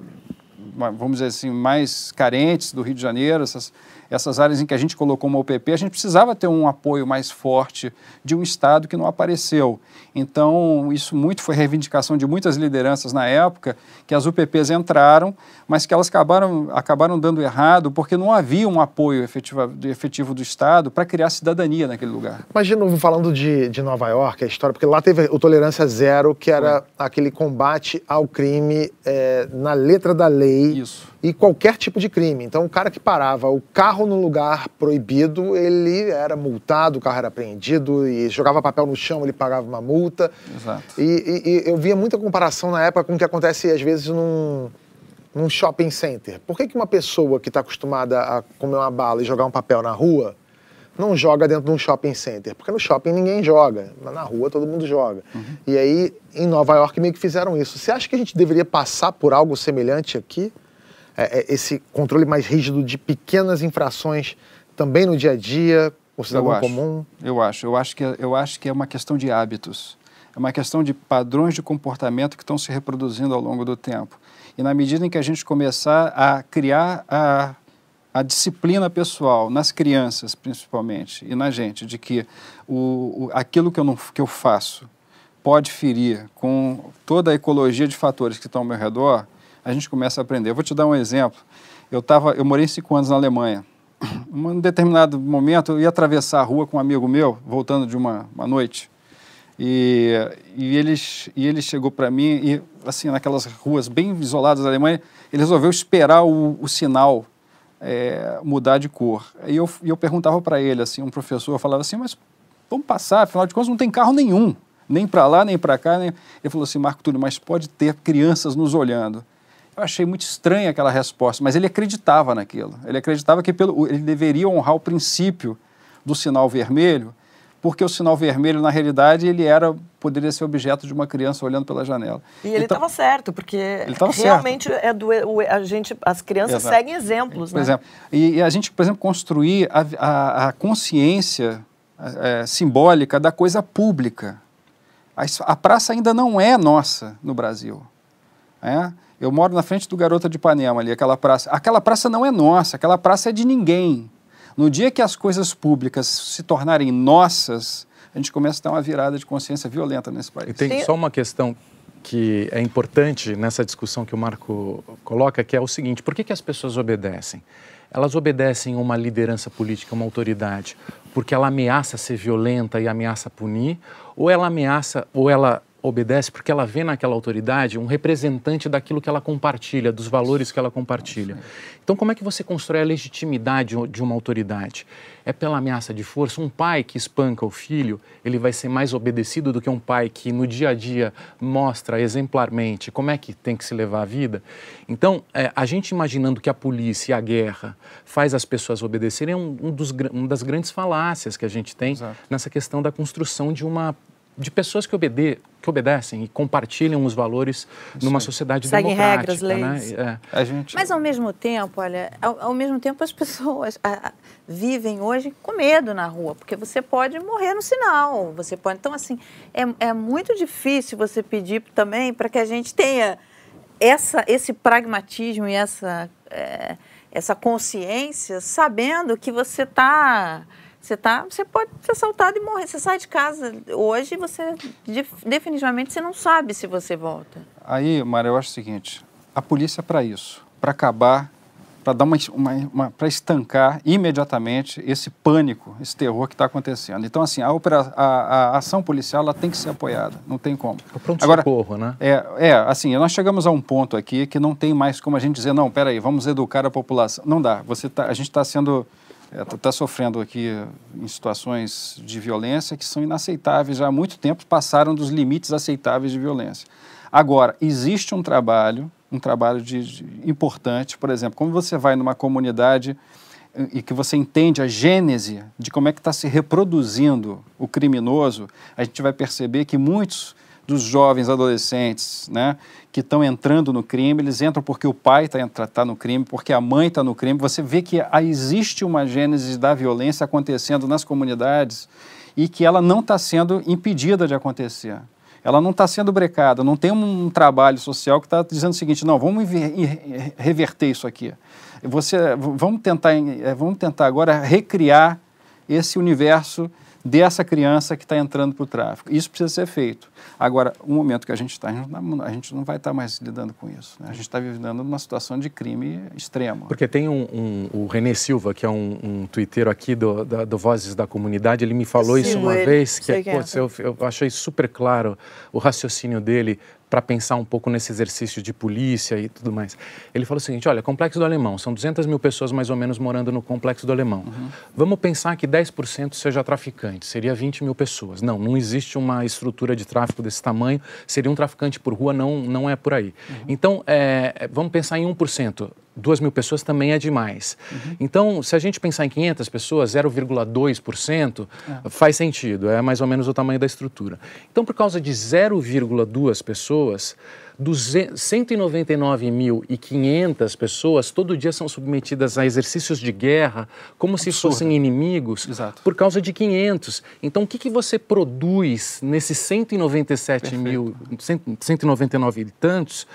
Speaker 7: vamos dizer assim, mais carentes do Rio de Janeiro, essas, essas áreas em que a gente colocou uma UPP, a gente precisava ter um apoio mais forte de um Estado que não apareceu. Então, isso muito foi reivindicação de muitas lideranças na época, que as UPPs entraram, mas que elas acabaram, acabaram dando errado porque não havia um apoio efetivo, efetivo do Estado para criar cidadania naquele lugar.
Speaker 2: Imagina, falando de, de Nova York, a história, porque lá teve o Tolerância Zero, que era foi. aquele combate ao crime é, na letra da lei.
Speaker 7: Isso
Speaker 2: e qualquer tipo de crime. Então, o cara que parava o carro no lugar proibido, ele era multado, o carro era apreendido e jogava papel no chão, ele pagava uma multa.
Speaker 7: Exato.
Speaker 2: E, e, e eu via muita comparação na época com o que acontece às vezes num, num shopping center. Por que, que uma pessoa que está acostumada a comer uma bala e jogar um papel na rua não joga dentro de um shopping center? Porque no shopping ninguém joga, mas na rua todo mundo joga. Uhum. E aí, em Nova York, meio que fizeram isso. Você acha que a gente deveria passar por algo semelhante aqui? É, é, esse controle mais rígido de pequenas infrações também no dia a dia, o cidadão
Speaker 7: eu
Speaker 2: comum?
Speaker 7: Eu acho. Eu acho, que, é, eu acho que é uma questão de hábitos. É uma questão de padrões de comportamento que estão se reproduzindo ao longo do tempo. E na medida em que a gente começar a criar a, a disciplina pessoal, nas crianças principalmente, e na gente, de que o, o, aquilo que eu, não, que eu faço pode ferir com toda a ecologia de fatores que estão ao meu redor, a gente começa a aprender. Eu vou te dar um exemplo. Eu, tava, eu morei cinco anos na Alemanha. Em [CLEARS THROAT] um determinado momento, eu ia atravessar a rua com um amigo meu, voltando de uma, uma noite. E, e, ele, e ele chegou para mim, e assim, naquelas ruas bem isoladas da Alemanha, ele resolveu esperar o, o sinal é, mudar de cor. E eu, eu perguntava para ele, assim, um professor falava assim, mas vamos passar, afinal de contas não tem carro nenhum, nem para lá, nem para cá. Nem... Ele falou assim, Marco Túlio, mas pode ter crianças nos olhando. Eu achei muito estranha aquela resposta, mas ele acreditava naquilo. Ele acreditava que pelo, ele deveria honrar o princípio do sinal vermelho, porque o sinal vermelho, na realidade, ele era poderia ser objeto de uma criança olhando pela janela.
Speaker 6: E ele estava
Speaker 7: então,
Speaker 6: certo, porque realmente certo. é do a gente as crianças Exato. seguem exemplos,
Speaker 7: por
Speaker 6: né?
Speaker 7: Exemplo, e, e, a gente, por exemplo, construir a, a, a consciência é, simbólica da coisa pública. A, a, praça ainda não é nossa no Brasil. É? Eu moro na frente do Garota de Ipanema ali, aquela praça. Aquela praça não é nossa, aquela praça é de ninguém. No dia que as coisas públicas se tornarem nossas, a gente começa a ter uma virada de consciência violenta nesse país.
Speaker 3: E tem só uma questão que é importante nessa discussão que o Marco coloca, que é o seguinte: por que, que as pessoas obedecem? Elas obedecem a uma liderança política, uma autoridade, porque ela ameaça ser violenta e ameaça punir, ou ela ameaça, ou ela obedece porque ela vê naquela autoridade um representante daquilo que ela compartilha, dos valores que ela compartilha. Então, como é que você constrói a legitimidade de uma autoridade? É pela ameaça de força? Um pai que espanca o filho, ele vai ser mais obedecido do que um pai que no dia a dia mostra exemplarmente como é que tem que se levar a vida? Então, é, a gente imaginando que a polícia e a guerra faz as pessoas obedecerem é um, um dos, uma das grandes falácias que a gente tem Exato. nessa questão da construção de uma de pessoas que, obede que obedecem e compartilham os valores Isso numa sociedade
Speaker 6: Seguem
Speaker 3: democrática.
Speaker 6: regras, leis.
Speaker 3: Né?
Speaker 4: É. Gente... Mas ao mesmo tempo, olha, ao, ao mesmo tempo as pessoas a, a, vivem hoje com medo na rua, porque você pode morrer no sinal, você pode. Então, assim, é, é muito difícil você pedir também para que a gente tenha essa, esse pragmatismo e essa, é, essa consciência, sabendo que você está você, tá, você pode ser assaltado e morrer. Você sai de casa hoje e você definitivamente você não sabe se você volta.
Speaker 7: Aí, Mário, eu acho o seguinte: a polícia é para isso, para acabar, para dar uma, uma, uma para estancar imediatamente esse pânico, esse terror que está acontecendo. Então, assim, a, opera, a, a, ação policial ela tem que ser apoiada, não tem como.
Speaker 3: É pronto Agora, socorro, né?
Speaker 7: É, é, assim, nós chegamos a um ponto aqui que não tem mais como a gente dizer, não, peraí, vamos educar a população. Não dá. Você tá, a gente está sendo está é, tá sofrendo aqui em situações de violência que são inaceitáveis já há muito tempo, passaram dos limites aceitáveis de violência. Agora, existe um trabalho, um trabalho de, de, importante, por exemplo, como você vai numa comunidade e que você entende a gênese de como é que está se reproduzindo o criminoso, a gente vai perceber que muitos dos jovens adolescentes, né, que estão entrando no crime, eles entram porque o pai está tá no crime, porque a mãe está no crime. Você vê que existe uma gênese da violência acontecendo nas comunidades e que ela não está sendo impedida de acontecer. Ela não está sendo brecada, não tem um trabalho social que está dizendo o seguinte, não, vamos reverter isso aqui. Você, vamos, tentar, eh, vamos tentar agora recriar esse universo dessa criança que está entrando para o tráfico. Isso precisa ser feito. Agora, o momento que a gente está, a gente não vai estar tá mais lidando com isso. Né? A gente está vivendo numa situação de crime extremo.
Speaker 3: Porque tem um, um o René Silva, que é um, um twitteiro aqui do, da, do Vozes da Comunidade, ele me falou Sim, isso uma ele. vez, que, é, pô, eu, eu achei super claro o raciocínio dele para pensar um pouco nesse exercício de polícia e tudo mais. Ele falou o seguinte: olha, Complexo do Alemão, são 200 mil pessoas mais ou menos morando no Complexo do Alemão. Uhum. Vamos pensar que 10% seja traficante, seria 20 mil pessoas. Não, não existe uma estrutura de tráfico desse tamanho, seria um traficante por rua, não, não é por aí. Uhum. Então, é, vamos pensar em 1%. 2 mil pessoas também é demais. Uhum. Então, se a gente pensar em 500 pessoas, 0,2% é. faz sentido, é mais ou menos o tamanho da estrutura. Então, por causa de 0,2 pessoas, 199.500 pessoas todo dia são submetidas a exercícios de guerra como Absurdo. se fossem inimigos Exato. por causa de 500. Então, o que, que você produz nesses 197 Perfeito. mil, 199 e tantos,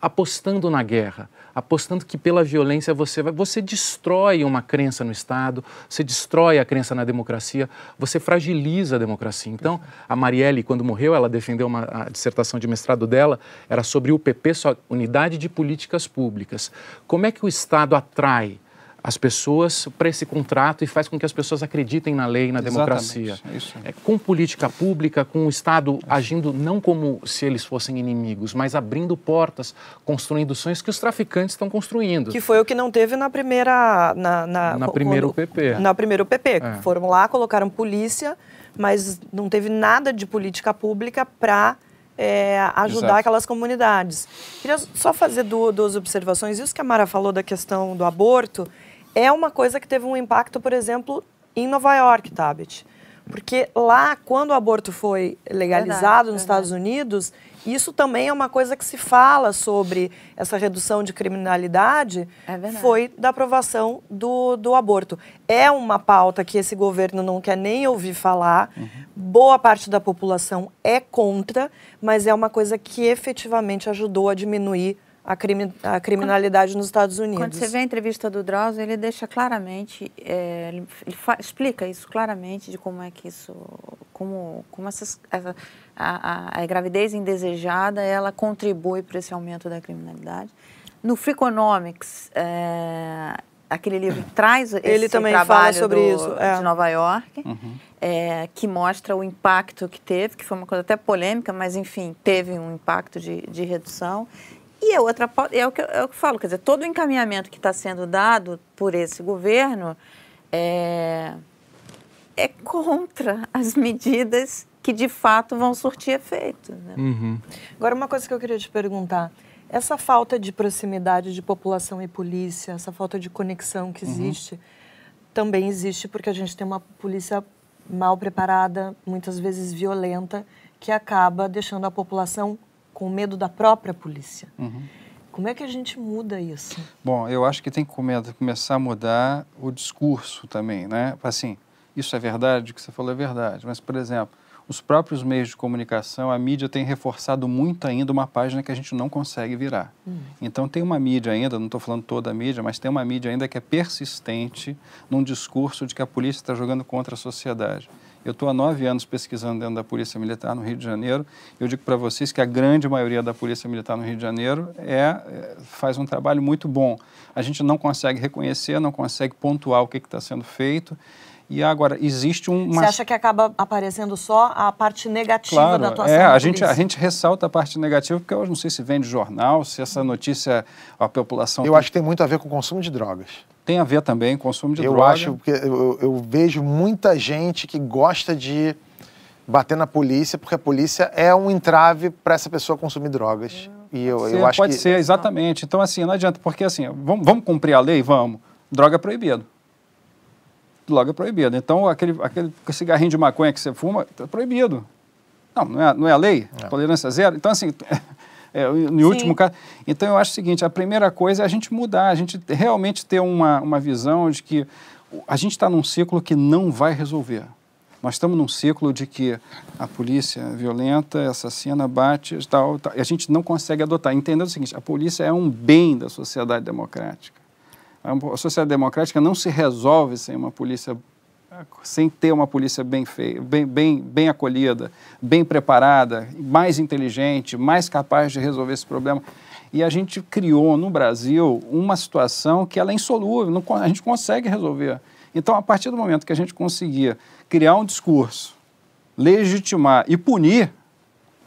Speaker 3: apostando na guerra? Apostando que pela violência você vai, você destrói uma crença no Estado, você destrói a crença na democracia, você fragiliza a democracia. Então, a Marielle, quando morreu, ela defendeu uma a dissertação de mestrado dela, era sobre o UPP, só Unidade de Políticas Públicas. Como é que o Estado atrai as pessoas para esse contrato e faz com que as pessoas acreditem na lei, na democracia. É, com política pública, com o Estado agindo não como se eles fossem inimigos, mas abrindo portas, construindo sonhos que os traficantes estão construindo.
Speaker 6: Que foi o que não teve na primeira... Na,
Speaker 3: na, na primeira UPP.
Speaker 6: Na primeira UPP. É. Foram lá, colocaram polícia, mas não teve nada de política pública para é, ajudar Exato. aquelas comunidades. Queria só fazer duas observações. Isso que a Mara falou da questão do aborto é uma coisa que teve um impacto, por exemplo, em Nova York, Tabet. Porque lá, quando o aborto foi legalizado
Speaker 4: Verdade,
Speaker 6: nos
Speaker 4: verdade.
Speaker 6: Estados Unidos, isso também é uma coisa que se fala sobre essa redução de criminalidade,
Speaker 4: É
Speaker 6: foi da aprovação do, do aborto. É uma pauta que esse governo não quer nem ouvir falar, boa parte da população é contra, mas é uma coisa que efetivamente ajudou a diminuir a, crime, a criminalidade nos Estados Unidos.
Speaker 4: Quando você vê a entrevista do Drauzio, ele deixa claramente, é, ele, ele fa- explica isso claramente de como é que isso, como, como essas, essa- a, a- a gravidez indesejada, ela contribui para esse aumento da criminalidade. No Freakonomics, é, aquele livro traz esse
Speaker 6: Ele também fala
Speaker 4: trabalho
Speaker 6: sobre
Speaker 4: do-
Speaker 6: isso, é.
Speaker 4: de Nova York, é, que mostra o impacto que teve, que foi uma coisa até polêmica, mas enfim, teve um impacto de, de redução. E a outra pau- é o, que, eu- é o que eu falo, quer dizer, todo o encaminhamento que está sendo dado por esse governo é, é contra as medidas que de fato vão surtir efeito. Né?
Speaker 3: Uhum.
Speaker 6: Agora, uma coisa que eu queria te perguntar. Essa falta de proximidade de população e polícia, essa falta de conexão que existe, também existe porque a gente tem uma polícia mal preparada, muitas vezes violenta, que acaba deixando a população com medo da própria polícia. Como é que a gente muda isso?
Speaker 7: Bom, eu acho que tem que come- começar a mudar o discurso também, né? Assim, isso é verdade, o que você falou é verdade. Mas, por exemplo, os próprios meios de comunicação, a mídia tem reforçado muito ainda uma página que a gente não consegue virar. Então, tem uma mídia ainda, não estou falando toda a mídia, mas tem uma mídia ainda que é persistente num discurso de que a polícia está jogando contra a sociedade. Eu estou há nove anos pesquisando dentro da Polícia Militar no Rio de Janeiro. Eu digo para vocês que a grande maioria da Polícia Militar no Rio de Janeiro é, é- faz um trabalho muito bom. A gente não consegue reconhecer, não consegue pontuar o que está sendo feito. E agora, existe um- uma...
Speaker 6: Você acha que acaba aparecendo só a parte negativa
Speaker 7: Claro,
Speaker 6: da atuação
Speaker 7: é,
Speaker 6: da
Speaker 7: a gente, a gente ressalta a parte negativa, porque eu não sei se vende jornal, se essa notícia, a população...
Speaker 2: Eu acho que tem muito a ver com o consumo de drogas.
Speaker 7: Tem a ver também com o consumo de
Speaker 2: eu
Speaker 7: droga.
Speaker 2: acho que eu, eu vejo muita gente que gosta de bater na polícia porque a polícia é um entrave para essa pessoa consumir drogas. E eu,
Speaker 7: Ser,
Speaker 2: eu acho
Speaker 7: pode
Speaker 2: que
Speaker 7: ser, exatamente. Então, assim, não adianta, porque assim, vamos, vamos cumprir a lei? Vamos. Droga é proibido. Droga é proibido. Então, aquele, aquele cigarrinho de maconha que você fuma, é proibido. Não, não é, não é a lei? Tolerância zero? Então, assim, é, em último caso. Então, eu acho o seguinte: a primeira coisa é a gente mudar, a gente realmente ter uma, uma visão de que a gente está num ciclo que não vai resolver. Nós estamos num ciclo de que a polícia é violenta, assassina, bate e tal, tal, e a gente não consegue adotar. Entendendo o seguinte: a polícia é um bem da sociedade democrática. A sociedade democrática não se resolve sem uma polícia, sem ter uma polícia bem bem, bem, bem acolhida, bem preparada, mais inteligente, mais capaz de resolver esse problema. E a gente criou no Brasil uma situação que ela é insolúvel, não, a gente consegue resolver. Então, a partir do momento que a gente conseguia criar um discurso, legitimar e punir,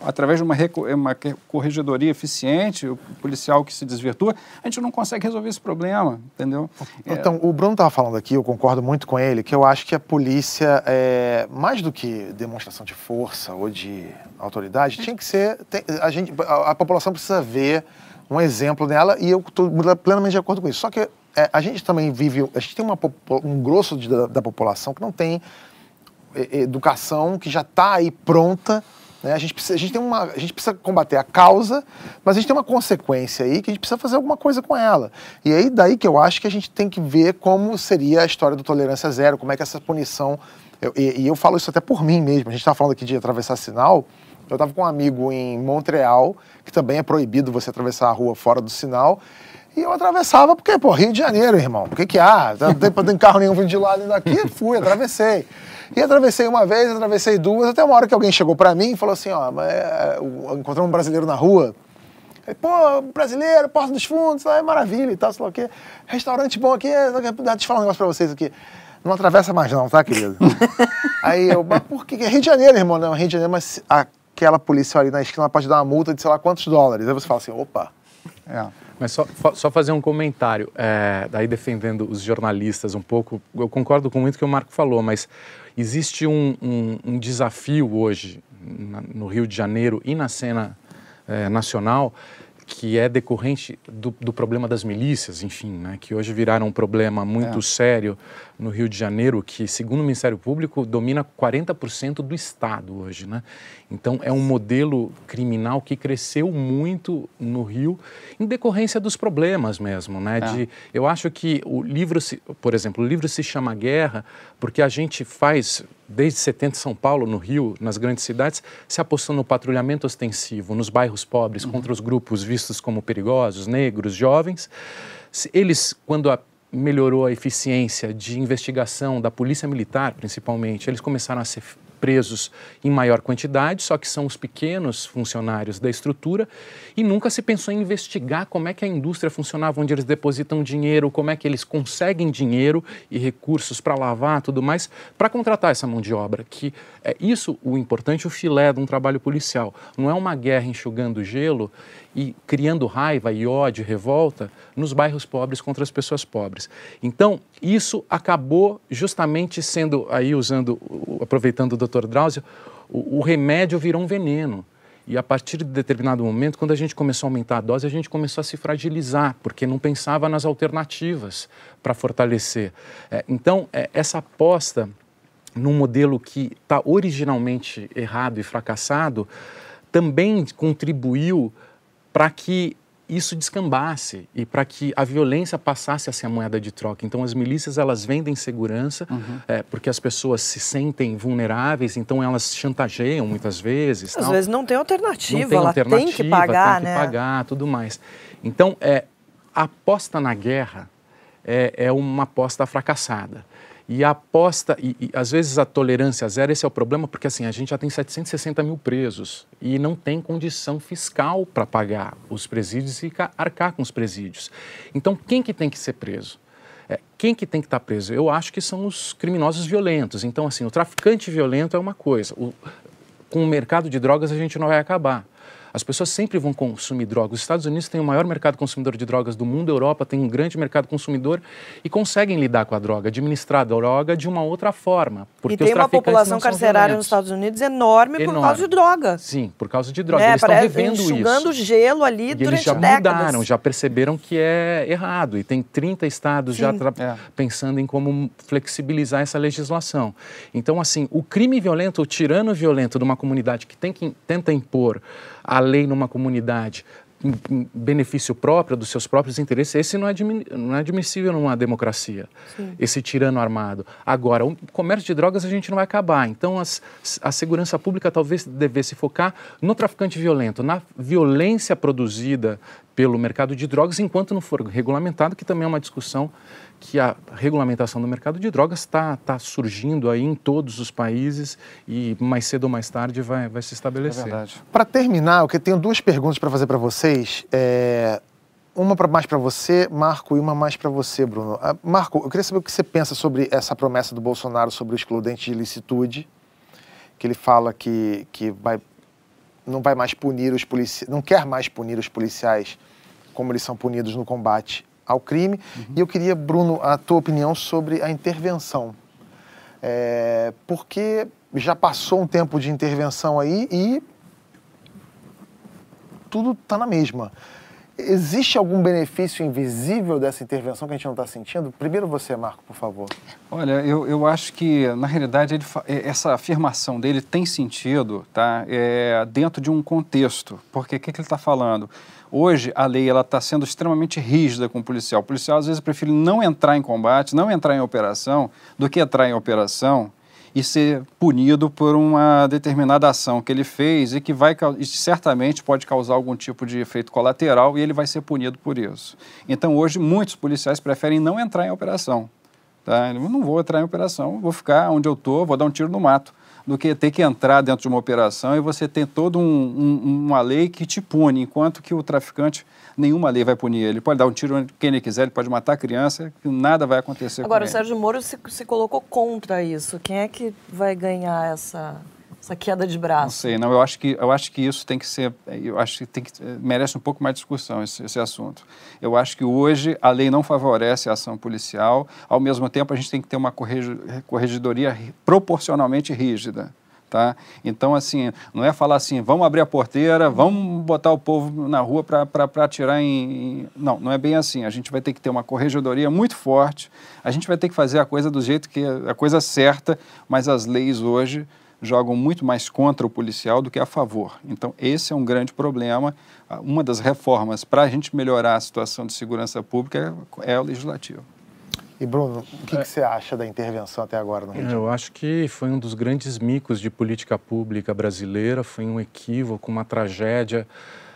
Speaker 7: através de uma, uma corregedoria eficiente, o policial que se desvirtua, a gente não consegue resolver esse problema, entendeu?
Speaker 2: Então, é... o Bruno estava falando aqui, eu concordo muito com ele, que eu acho que a polícia, é, mais do que demonstração de força ou de autoridade, tinha que ser. Tem, a, gente, a, a, população precisa ver um exemplo dela e eu estou plenamente de acordo com isso. Só que é, a gente também vive. A gente tem uma, um grosso de, da, da população que não tem educação, que já está aí pronta. Né? A, gente precisa, a, gente tem uma, a gente precisa combater a causa, mas a gente tem uma consequência aí que a gente precisa fazer alguma coisa com ela. E aí daí que eu acho que a gente tem que ver como seria a história do tolerância zero, como é que essa punição. Eu, e, e, eu falo isso até por mim mesmo. A gente estava falando aqui de atravessar sinal. Eu estava com um amigo em Montreal, que também é proibido você atravessar a rua fora do sinal. E eu atravessava porque, pô, Rio de Janeiro, irmão. O que que há? Não tem, não tem carro nenhum vindo de lá nem daqui. Fui, atravessei. E atravessei uma vez, atravessei duas, até uma hora que alguém chegou para mim e falou assim, ó, é, encontrei um brasileiro na rua. Pô, brasileiro, Porta dos Fundos, é maravilha e tal, sei lá o quê. Restaurante bom aqui, deixa eu te falar um negócio pra vocês aqui. Não atravessa mais não, tá, querido? [LAUGHS] Aí eu, mas por que? Rio de Janeiro, irmão. Não, Rio de Janeiro, mas aquela polícia ali na esquina pode dar uma multa de sei lá quantos dólares. Aí você fala assim, opa.
Speaker 3: É. Mas só, só fazer um comentário, é, daí defendendo os jornalistas um pouco, eu concordo com muito que o Marco falou, mas existe um, um, um desafio hoje na, no Rio de Janeiro e na cena é, nacional que é decorrente do, do, problema das milícias, enfim, né, que hoje viraram um problema muito é. sério no Rio de Janeiro, que, segundo o Ministério Público, domina 40% do Estado hoje. Né? Então, é um modelo criminal que cresceu muito no Rio em decorrência dos problemas mesmo. Né? É. De, eu acho que o livro, se, por exemplo, o livro se chama Guerra porque a gente faz, desde 70 São Paulo, no Rio, nas grandes cidades, se apostou no patrulhamento ostensivo, nos bairros pobres, uhum. contra os grupos vistos como perigosos, negros, jovens. Eles, quando a melhorou a eficiência de investigação da polícia militar, principalmente, eles começaram a ser presos em maior quantidade, só que são os pequenos funcionários da estrutura, e nunca se pensou em investigar como é que a indústria funcionava, onde eles depositam dinheiro, como é que eles conseguem dinheiro e recursos para lavar tudo mais, para contratar essa mão de obra. Que é isso o importante, o filé de um trabalho policial. Não é uma guerra enxugando gelo e criando raiva e ódio, revolta nos bairros pobres contra as pessoas pobres. Então, isso acabou justamente sendo, aí usando, aproveitando o Dr. Drauzio, o, o remédio virou um veneno. E a partir de determinado momento, quando a gente começou a aumentar a dose, a gente começou a se fragilizar, porque não pensava nas alternativas para fortalecer. É, então, é, essa aposta num modelo que está originalmente errado e fracassado também contribuiu para que isso descambasse e para que a violência passasse a ser a moeda de troca. Então, as milícias elas vendem segurança uhum. é, porque as pessoas se sentem vulneráveis, então elas chantageiam muitas vezes.
Speaker 6: Às
Speaker 3: tal.
Speaker 6: vezes não tem alternativa, não tem ela alternativa, tem que pagar,
Speaker 3: tem
Speaker 6: né?
Speaker 3: que pagar, tudo mais. Então, é, a aposta na guerra é, é uma aposta fracassada. E a aposta, e, e, às vezes a tolerância zero, esse é o problema, porque assim, a gente já tem 760 mil presos e não tem condição fiscal para pagar os presídios e arcar com os presídios. Então, quem que tem que ser preso? É, quem que tem que estar tá preso? Eu acho que são os criminosos violentos. Então, assim, o traficante violento é uma coisa. O, com o mercado de drogas a gente não vai acabar. As pessoas sempre vão consumir drogas. Os Estados Unidos têm o maior mercado consumidor de drogas do mundo, a Europa tem um grande mercado consumidor e conseguem lidar com a droga, administrar a droga de uma outra forma.
Speaker 6: e tem uma população carcerária nos Estados Unidos enorme, enorme, por causa de droga.
Speaker 3: Sim, por causa de droga. É, eles estão vivendo isso.
Speaker 6: Enxugando gelo ali e durante
Speaker 3: eles já
Speaker 6: décadas.
Speaker 3: mudaram, já perceberam que é errado. E tem 30 estados Sim. já é. pensando em como flexibilizar essa legislação. Então, assim, o crime violento, o tirano violento de uma comunidade que, tem que tenta impor a lei numa comunidade em, benefício próprio dos seus próprios interesses, esse não é, não é admissível numa democracia, Sim. esse tirano armado. Agora, o comércio de drogas a gente não vai acabar, então as, a segurança pública talvez devesse focar no traficante violento, na violência produzida pelo mercado de drogas, enquanto não for regulamentado, que também é uma discussão que a regulamentação do mercado de drogas está tá surgindo aí em todos os países e mais cedo ou mais tarde vai, vai se estabelecer. É
Speaker 2: verdade. Para terminar, eu tenho duas perguntas para fazer para vocês. É... Uma mais para você, Marco, e uma mais para você, Bruno. Ah, Marco, eu queria saber o que você pensa sobre essa promessa do Bolsonaro sobre o excludente de licitude, que ele fala que, que vai, não vai mais punir os policiais, não quer mais punir os policiais como eles são punidos no combate ao crime. Uhum. E eu queria, Bruno, a tua opinião sobre a intervenção. É, porque já passou um tempo de intervenção aí e tudo está na mesma. Existe algum benefício invisível dessa intervenção que a gente não está sentindo? Primeiro você, Marco, por favor.
Speaker 7: Olha, eu, eu acho que, na realidade, ele, é, essa afirmação dele tem sentido tá? É, dentro de um contexto. Porque o que, que ele está falando? Hoje, a lei está sendo extremamente rígida com o policial. O policial, às vezes, prefere não entrar em combate, não entrar em operação, do que entrar em operação e ser punido por uma determinada ação que ele fez e que vai e certamente pode causar algum tipo de efeito colateral e ele vai ser punido por isso. Então, hoje, muitos policiais preferem não entrar em operação. Tá? Eu não vou entrar em operação, vou ficar onde eu estou, vou dar um tiro no mato do que ter que entrar dentro de uma operação e você ter toda um, um, uma lei que te pune, enquanto que o traficante, nenhuma lei vai punir ele. Ele pode dar um tiro quem ele quiser, ele pode matar a criança, que nada vai acontecer
Speaker 6: Agora,
Speaker 7: o
Speaker 6: Sérgio Moro se, se colocou contra isso. Quem é que vai ganhar essa essa queda de braço? Não
Speaker 7: sei, não. Eu acho que eu acho que isso tem que ser, eu acho que tem que merece um pouco mais de discussão esse, esse assunto. Eu acho que hoje a lei não favorece a ação policial. Ao mesmo tempo, a gente tem que ter uma corregidoria proporcionalmente rígida. Tá? Então, assim, não é falar assim, vamos abrir a porteira, vamos botar o povo na rua para atirar em, Não, não é bem assim. A gente vai ter que ter uma corregedoria muito forte, a gente vai ter que fazer a coisa do jeito que é a coisa certa, mas as leis hoje jogam muito mais contra o policial do que a favor. Então, esse é um grande problema. Uma das reformas para a gente melhorar a situação de segurança pública é, é o legislativo.
Speaker 2: E Bruno, o que, que, você acha da intervenção até agora no Rio de
Speaker 3: Janeiro? Eu acho que foi um dos grandes micos de política pública brasileira, foi um equívoco, uma tragédia.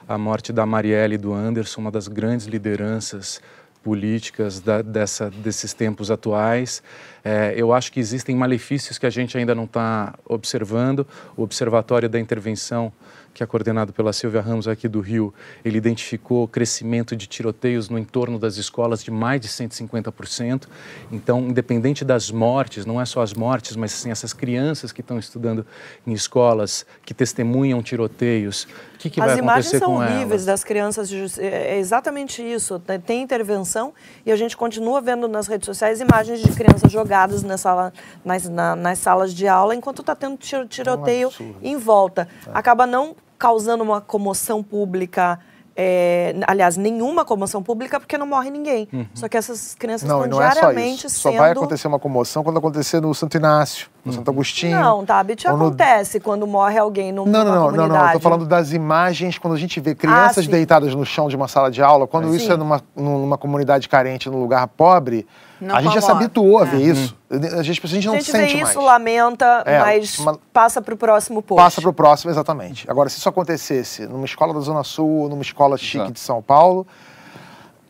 Speaker 3: A morte da Marielle e do Anderson, uma das grandes lideranças políticas da, dessa, desses tempos atuais. É, eu acho que existem malefícios que a gente ainda não está observando. O Observatório da Intervenção que é coordenado pela Silvia Ramos aqui do Rio, ele identificou crescimento de tiroteios no entorno das escolas de mais de 150%. Então, independente das mortes, não é só as mortes, mas sim essas crianças que estão estudando em escolas, que testemunham tiroteios, o que, que vai acontecer com elas?
Speaker 6: As imagens são horríveis das crianças, é, é exatamente isso. Tem intervenção e a gente continua vendo nas redes sociais imagens de crianças jogadas na sala, nas, na, nas salas de aula enquanto está tendo tiroteio é um em volta. É. Acaba não causando uma comoção pública. É, aliás, nenhuma comoção pública porque não morre ninguém. Uhum. Só que essas crianças não, estão não diariamente é só
Speaker 2: sendo... Só vai acontecer uma comoção quando acontecer no Santo Inácio, no uhum. Santo Agostinho.
Speaker 6: Não, Tabit, no... acontece quando morre alguém no não,
Speaker 2: não,
Speaker 6: não,
Speaker 2: comunidade. Não, não, eu tô falando das imagens, quando a gente vê crianças ah, deitadas no chão de uma sala de aula, quando ah, isso sim. é numa, numa comunidade carente, num lugar pobre, não a gente já se habituou a ver é. isso. A gente, a gente não a gente sente
Speaker 6: vê
Speaker 2: isso,
Speaker 6: mais. lamenta, é, mas uma... passa para o próximo post.
Speaker 2: Passa para o próximo, exatamente. Agora, se isso acontecesse numa escola da Zona Sul, numa escola chique Exato. de São Paulo,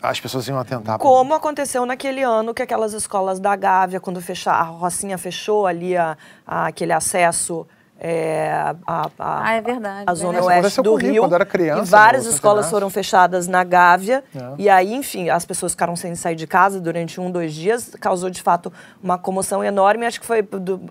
Speaker 2: as pessoas iam atentar.
Speaker 6: Como aconteceu naquele ano que aquelas escolas da Gávea, quando fechar, a Rocinha fechou ali a, a aquele acesso é, a, a,
Speaker 4: ah, é verdade.
Speaker 6: A zona oeste do
Speaker 2: Rio.
Speaker 6: Quando
Speaker 2: era criança,
Speaker 6: e várias escolas foram fechadas na Gávea. É. E aí, enfim, as pessoas ficaram sem sair de casa durante um, dois dias. Causou, de fato, uma comoção enorme. Acho que foi,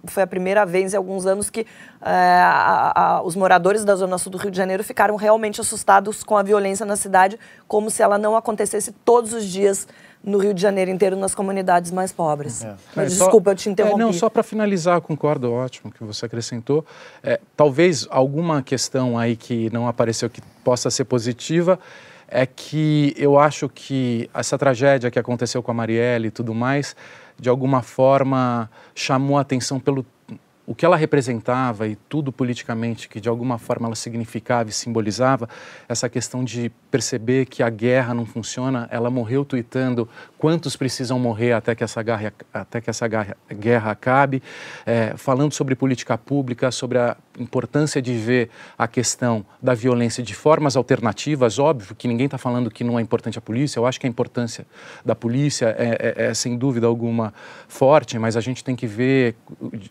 Speaker 6: foi a primeira vez em alguns anos que é, a, os moradores da zona sul do Rio de Janeiro ficaram realmente assustados com a violência na cidade, como se ela não acontecesse todos os dias no Rio de Janeiro inteiro, nas comunidades mais pobres. É. Mas, desculpa, eu te interrompi.
Speaker 3: É, não, só para finalizar, concordo, ótimo que você acrescentou. É, talvez alguma questão aí que não apareceu que possa ser positiva é que eu acho que essa tragédia que aconteceu com a Marielle e tudo mais, de alguma forma chamou a atenção pelo o que ela representava e tudo politicamente que de alguma forma ela significava e simbolizava, essa questão de perceber que a guerra não funciona, ela morreu tweetando quantos precisam morrer até que essa guerra, até que essa guerra acabe, é, falando sobre política pública, sobre a importância de ver a questão da violência de formas alternativas, óbvio que ninguém está falando que não é importante a polícia, eu acho que a importância da polícia é, é, é sem dúvida alguma forte, mas a gente tem que ver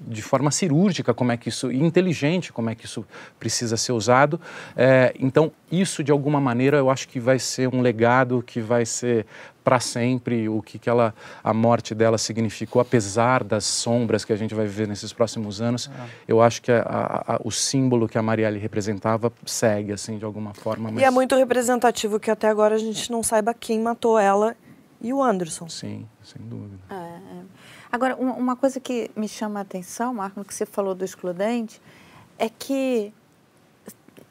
Speaker 3: de forma cirúrgica como é que isso, e inteligente como é que isso precisa ser usado. É, então, isso de alguma maneira eu acho que vai ser um legado que vai ser para sempre o que, que ela, a morte dela significou, apesar das sombras que a gente vai viver nesses próximos anos. É. Eu acho que a, a, a, o símbolo que a Marielle representava segue, assim, de alguma forma.
Speaker 6: Mas... E é muito representativo que até agora a gente não saiba quem matou ela e o Anderson.
Speaker 3: Sim, sem dúvida. É,
Speaker 4: é. Agora, uma coisa que me chama a atenção, Marco, no que você falou do excludente, é que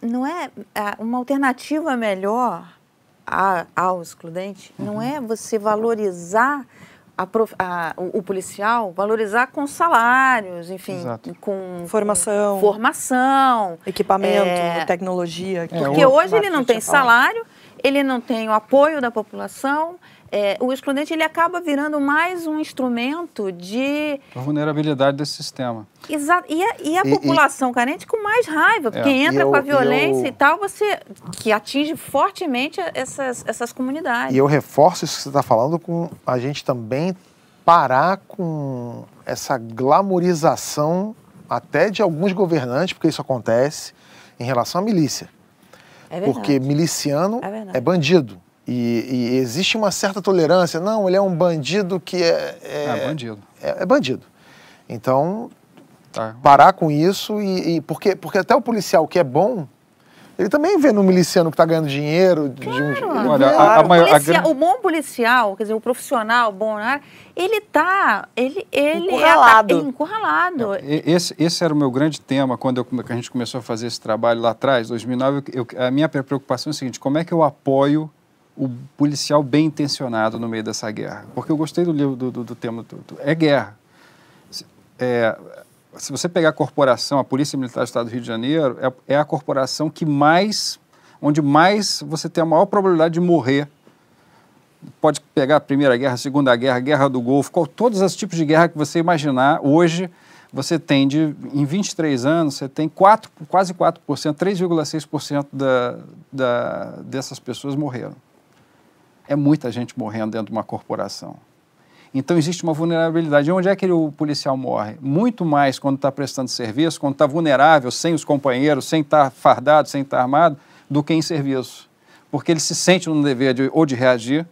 Speaker 4: não é uma alternativa melhor a, ao excludente uhum. não é você valorizar a, a, o, o, policial, valorizar com salários, enfim, Exato. com
Speaker 6: formação,
Speaker 4: com formação
Speaker 6: equipamento, é, tecnologia.
Speaker 4: É, porque hoje ele não tem salário, ele não tem o apoio da população, é, o excludente ele acaba virando mais um instrumento de
Speaker 7: a vulnerabilidade desse sistema.
Speaker 4: Exato. E a, e a e, população e... carente com mais raiva, porque é. entra eu, com a violência eu... e tal, você que atinge fortemente essas, essas comunidades.
Speaker 2: E eu reforço isso que você está falando com a gente também parar com essa glamorização até de alguns governantes, porque isso acontece, em relação à milícia. É porque miliciano é, é bandido. E, e, existe uma certa tolerância. Não, ele é um bandido que é.
Speaker 7: É, é bandido.
Speaker 2: É, é, bandido. Então, tá. parar com isso e, e. porque, porque até o policial que é bom, Ele também vê no miliciano que está ganhando dinheiro. De um,
Speaker 7: Olha, a- a
Speaker 4: o,
Speaker 7: maior- a
Speaker 4: policia- o bom policial, quer dizer, o profissional bom na área, ele tá, ele, ele
Speaker 6: Encurralado.
Speaker 4: é ata- encurralado.
Speaker 7: Esse, esse era o meu grande tema quando eu a gente começou a fazer esse trabalho lá atrás, 2009. eu- a minha preocupação é a seguinte: como é que eu apoio o policial bem intencionado no meio dessa guerra? Porque eu gostei do livro do, do- do tema. do- do- é guerra. É, se você pegar a corporação, a Polícia Militar do Estado do Rio de Janeiro, é, é a corporação que mais, onde mais você tem a maior probabilidade de morrer pode pegar a Primeira Guerra, a Segunda Guerra, a Guerra do Golfo, qual, todos os tipos de guerra que você imaginar, hoje você tem de, em 23 anos, você tem 4, quase 4%, 3,6% da, da, dessas pessoas morreram. É muita gente morrendo dentro de uma corporação. Então existe uma vulnerabilidade. E onde é que o policial morre? Muito mais quando está prestando serviço, quando está vulnerável, sem os companheiros, sem estar fardado, sem estar armado, do que em serviço. Porque ele se sente no dever de, ou de reagir,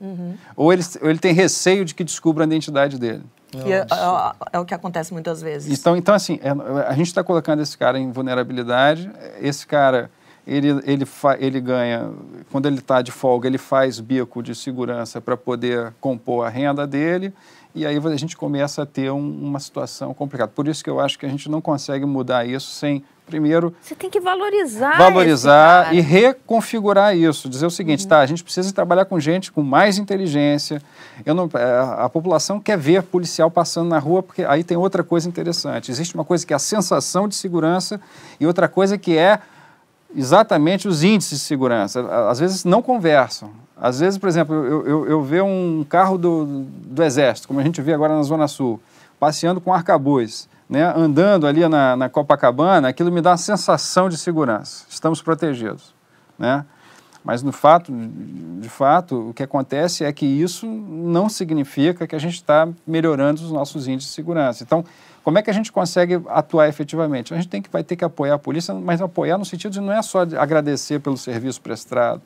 Speaker 7: ou, ele, ou ele tem receio de que descubra a identidade dele.
Speaker 6: Que é, é- é o que acontece muitas vezes.
Speaker 7: Então, então assim, é, a gente está colocando esse cara em vulnerabilidade. Esse cara, ele, ele, fa, ele ganha, quando ele está de folga, ele faz bico de segurança para poder compor a renda dele. E aí a gente começa a ter um- uma situação complicada. Por isso que eu acho que a gente não consegue mudar isso sem, primeiro,
Speaker 4: Você tem que valorizar.
Speaker 7: valorizar e reconfigurar isso. Dizer o seguinte, tá, a gente precisa trabalhar com gente com mais inteligência. Eu não, é, a população quer ver policial passando na rua, porque aí tem outra coisa interessante. Existe uma coisa que é a sensação de segurança e outra coisa que é exatamente os índices de segurança. Às vezes não conversam. Às vezes, por exemplo, eu, eu, eu ver um carro do, do Exército, como a gente vê agora na Zona Sul, passeando com arcabuz, né, andando ali na, na Copacabana, aquilo me dá uma sensação de segurança. Estamos protegidos. Né? Mas, no fato, de fato, o que acontece é que isso não significa que a gente está melhorando os nossos índices de segurança. Então, como é que a gente consegue atuar efetivamente? A gente tem que, vai ter que apoiar a polícia, mas apoiar no sentido de não é só de agradecer pelo serviço prestado,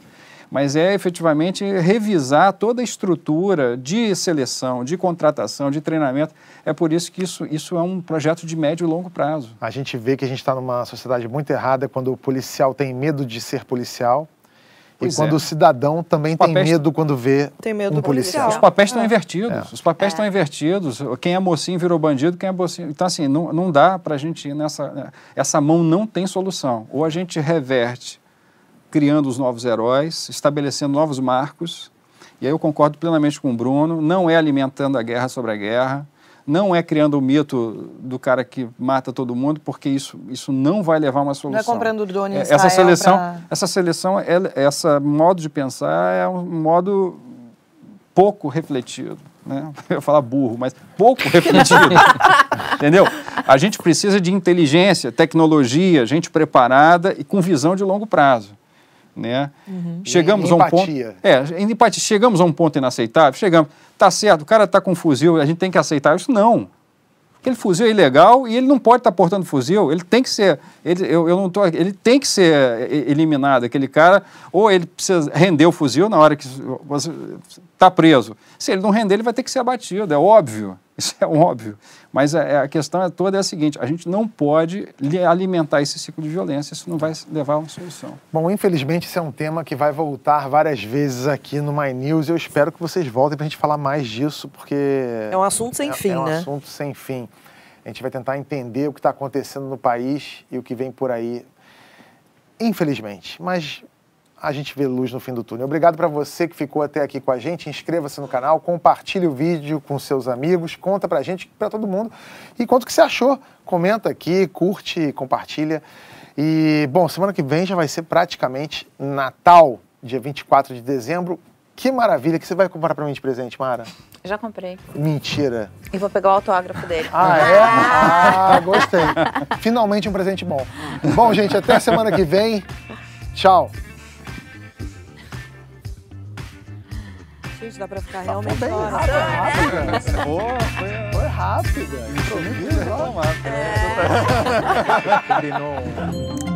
Speaker 7: mas é efetivamente revisar toda a estrutura de seleção, de contratação, de treinamento. É por isso que isso, isso é um projeto de médio e longo prazo.
Speaker 2: A gente vê que a gente está numa sociedade muito errada quando o policial tem medo de ser policial
Speaker 7: Pois
Speaker 2: e quando
Speaker 7: é.
Speaker 2: o cidadão também tem medo quando vê
Speaker 6: Tem medo
Speaker 2: um
Speaker 6: do policial.
Speaker 7: Os papéis estão invertidos. Os papéis estão invertidos. Quem é mocinho virou bandido, quem é mocinho. Então, assim, não, não dá para a gente ir nessa. Essa mão não tem solução. Ou a gente reverte criando os novos heróis, estabelecendo novos marcos. E aí eu concordo plenamente com o Bruno. Não é alimentando a guerra sobre a guerra. Não é criando o mito do cara que mata todo mundo, porque isso, isso não vai levar a uma solução.
Speaker 6: Não é comprando drone em
Speaker 7: É, essa
Speaker 6: Israel
Speaker 7: seleção,
Speaker 6: pra-
Speaker 7: essa seleção, ela- essa modo de pensar é um modo pouco refletido, né? [LAUGHS] Eu ia falar burro, mas pouco [LAUGHS] refletido, entendeu? A gente precisa de inteligência, tecnologia, gente preparada e com visão de longo prazo, né? Chegamos
Speaker 2: E
Speaker 7: a um ponto,
Speaker 2: empatia.
Speaker 7: é, empatia. Chegamos a um ponto inaceitável. Chegamos, tá certo, o cara está com um fuzil, a gente tem que aceitar isso? Não. Aquele fuzil é ilegal e ele não pode estar portando fuzil. Ele tem que ser, ele, eu, eu não tô, ele tem que ser e- eliminado. Aquele cara, ou ele precisa render o fuzil na hora que você está preso. Se ele não render, ele vai ter que ser abatido. É óbvio. Isso é óbvio. Mas a, a questão é toda é a seguinte: a gente não pode li- alimentar esse ciclo de violência. Isso não vai levar a uma solução.
Speaker 2: Bom, infelizmente esse é um tema que vai voltar várias vezes aqui no My News. Eu espero que vocês voltem para a gente falar mais disso, porque
Speaker 6: É um assunto sem
Speaker 2: é,
Speaker 6: fim,
Speaker 2: é um
Speaker 6: né?
Speaker 2: assunto sem fim. A gente vai tentar entender o que está acontecendo no país e o que vem por aí, infelizmente. Mas a gente vê luz no fim do túnel. Obrigado para você que ficou até aqui com a gente. Inscreva-se no canal, compartilhe o vídeo com seus amigos, conta para a gente, para todo mundo. E conta o que você achou. Comenta aqui, curte, compartilha. E, bom, semana que vem já vai ser praticamente Natal, dia 24 de dezembro. Que maravilha que você vai comprar para mim de presente, Mara.
Speaker 4: Já comprei.
Speaker 2: Mentira.
Speaker 4: E vou pegar o autógrafo dele.
Speaker 2: Ah, é? Ah, gostei. Finalmente um presente bom. Bom, gente, até semana que vem. Tchau.
Speaker 6: Gente, dá pra ficar realmente
Speaker 2: Bem
Speaker 6: horas.
Speaker 2: rápida.
Speaker 7: foi,
Speaker 2: Foi rápida. Improviso, ó.
Speaker 3: Combinou.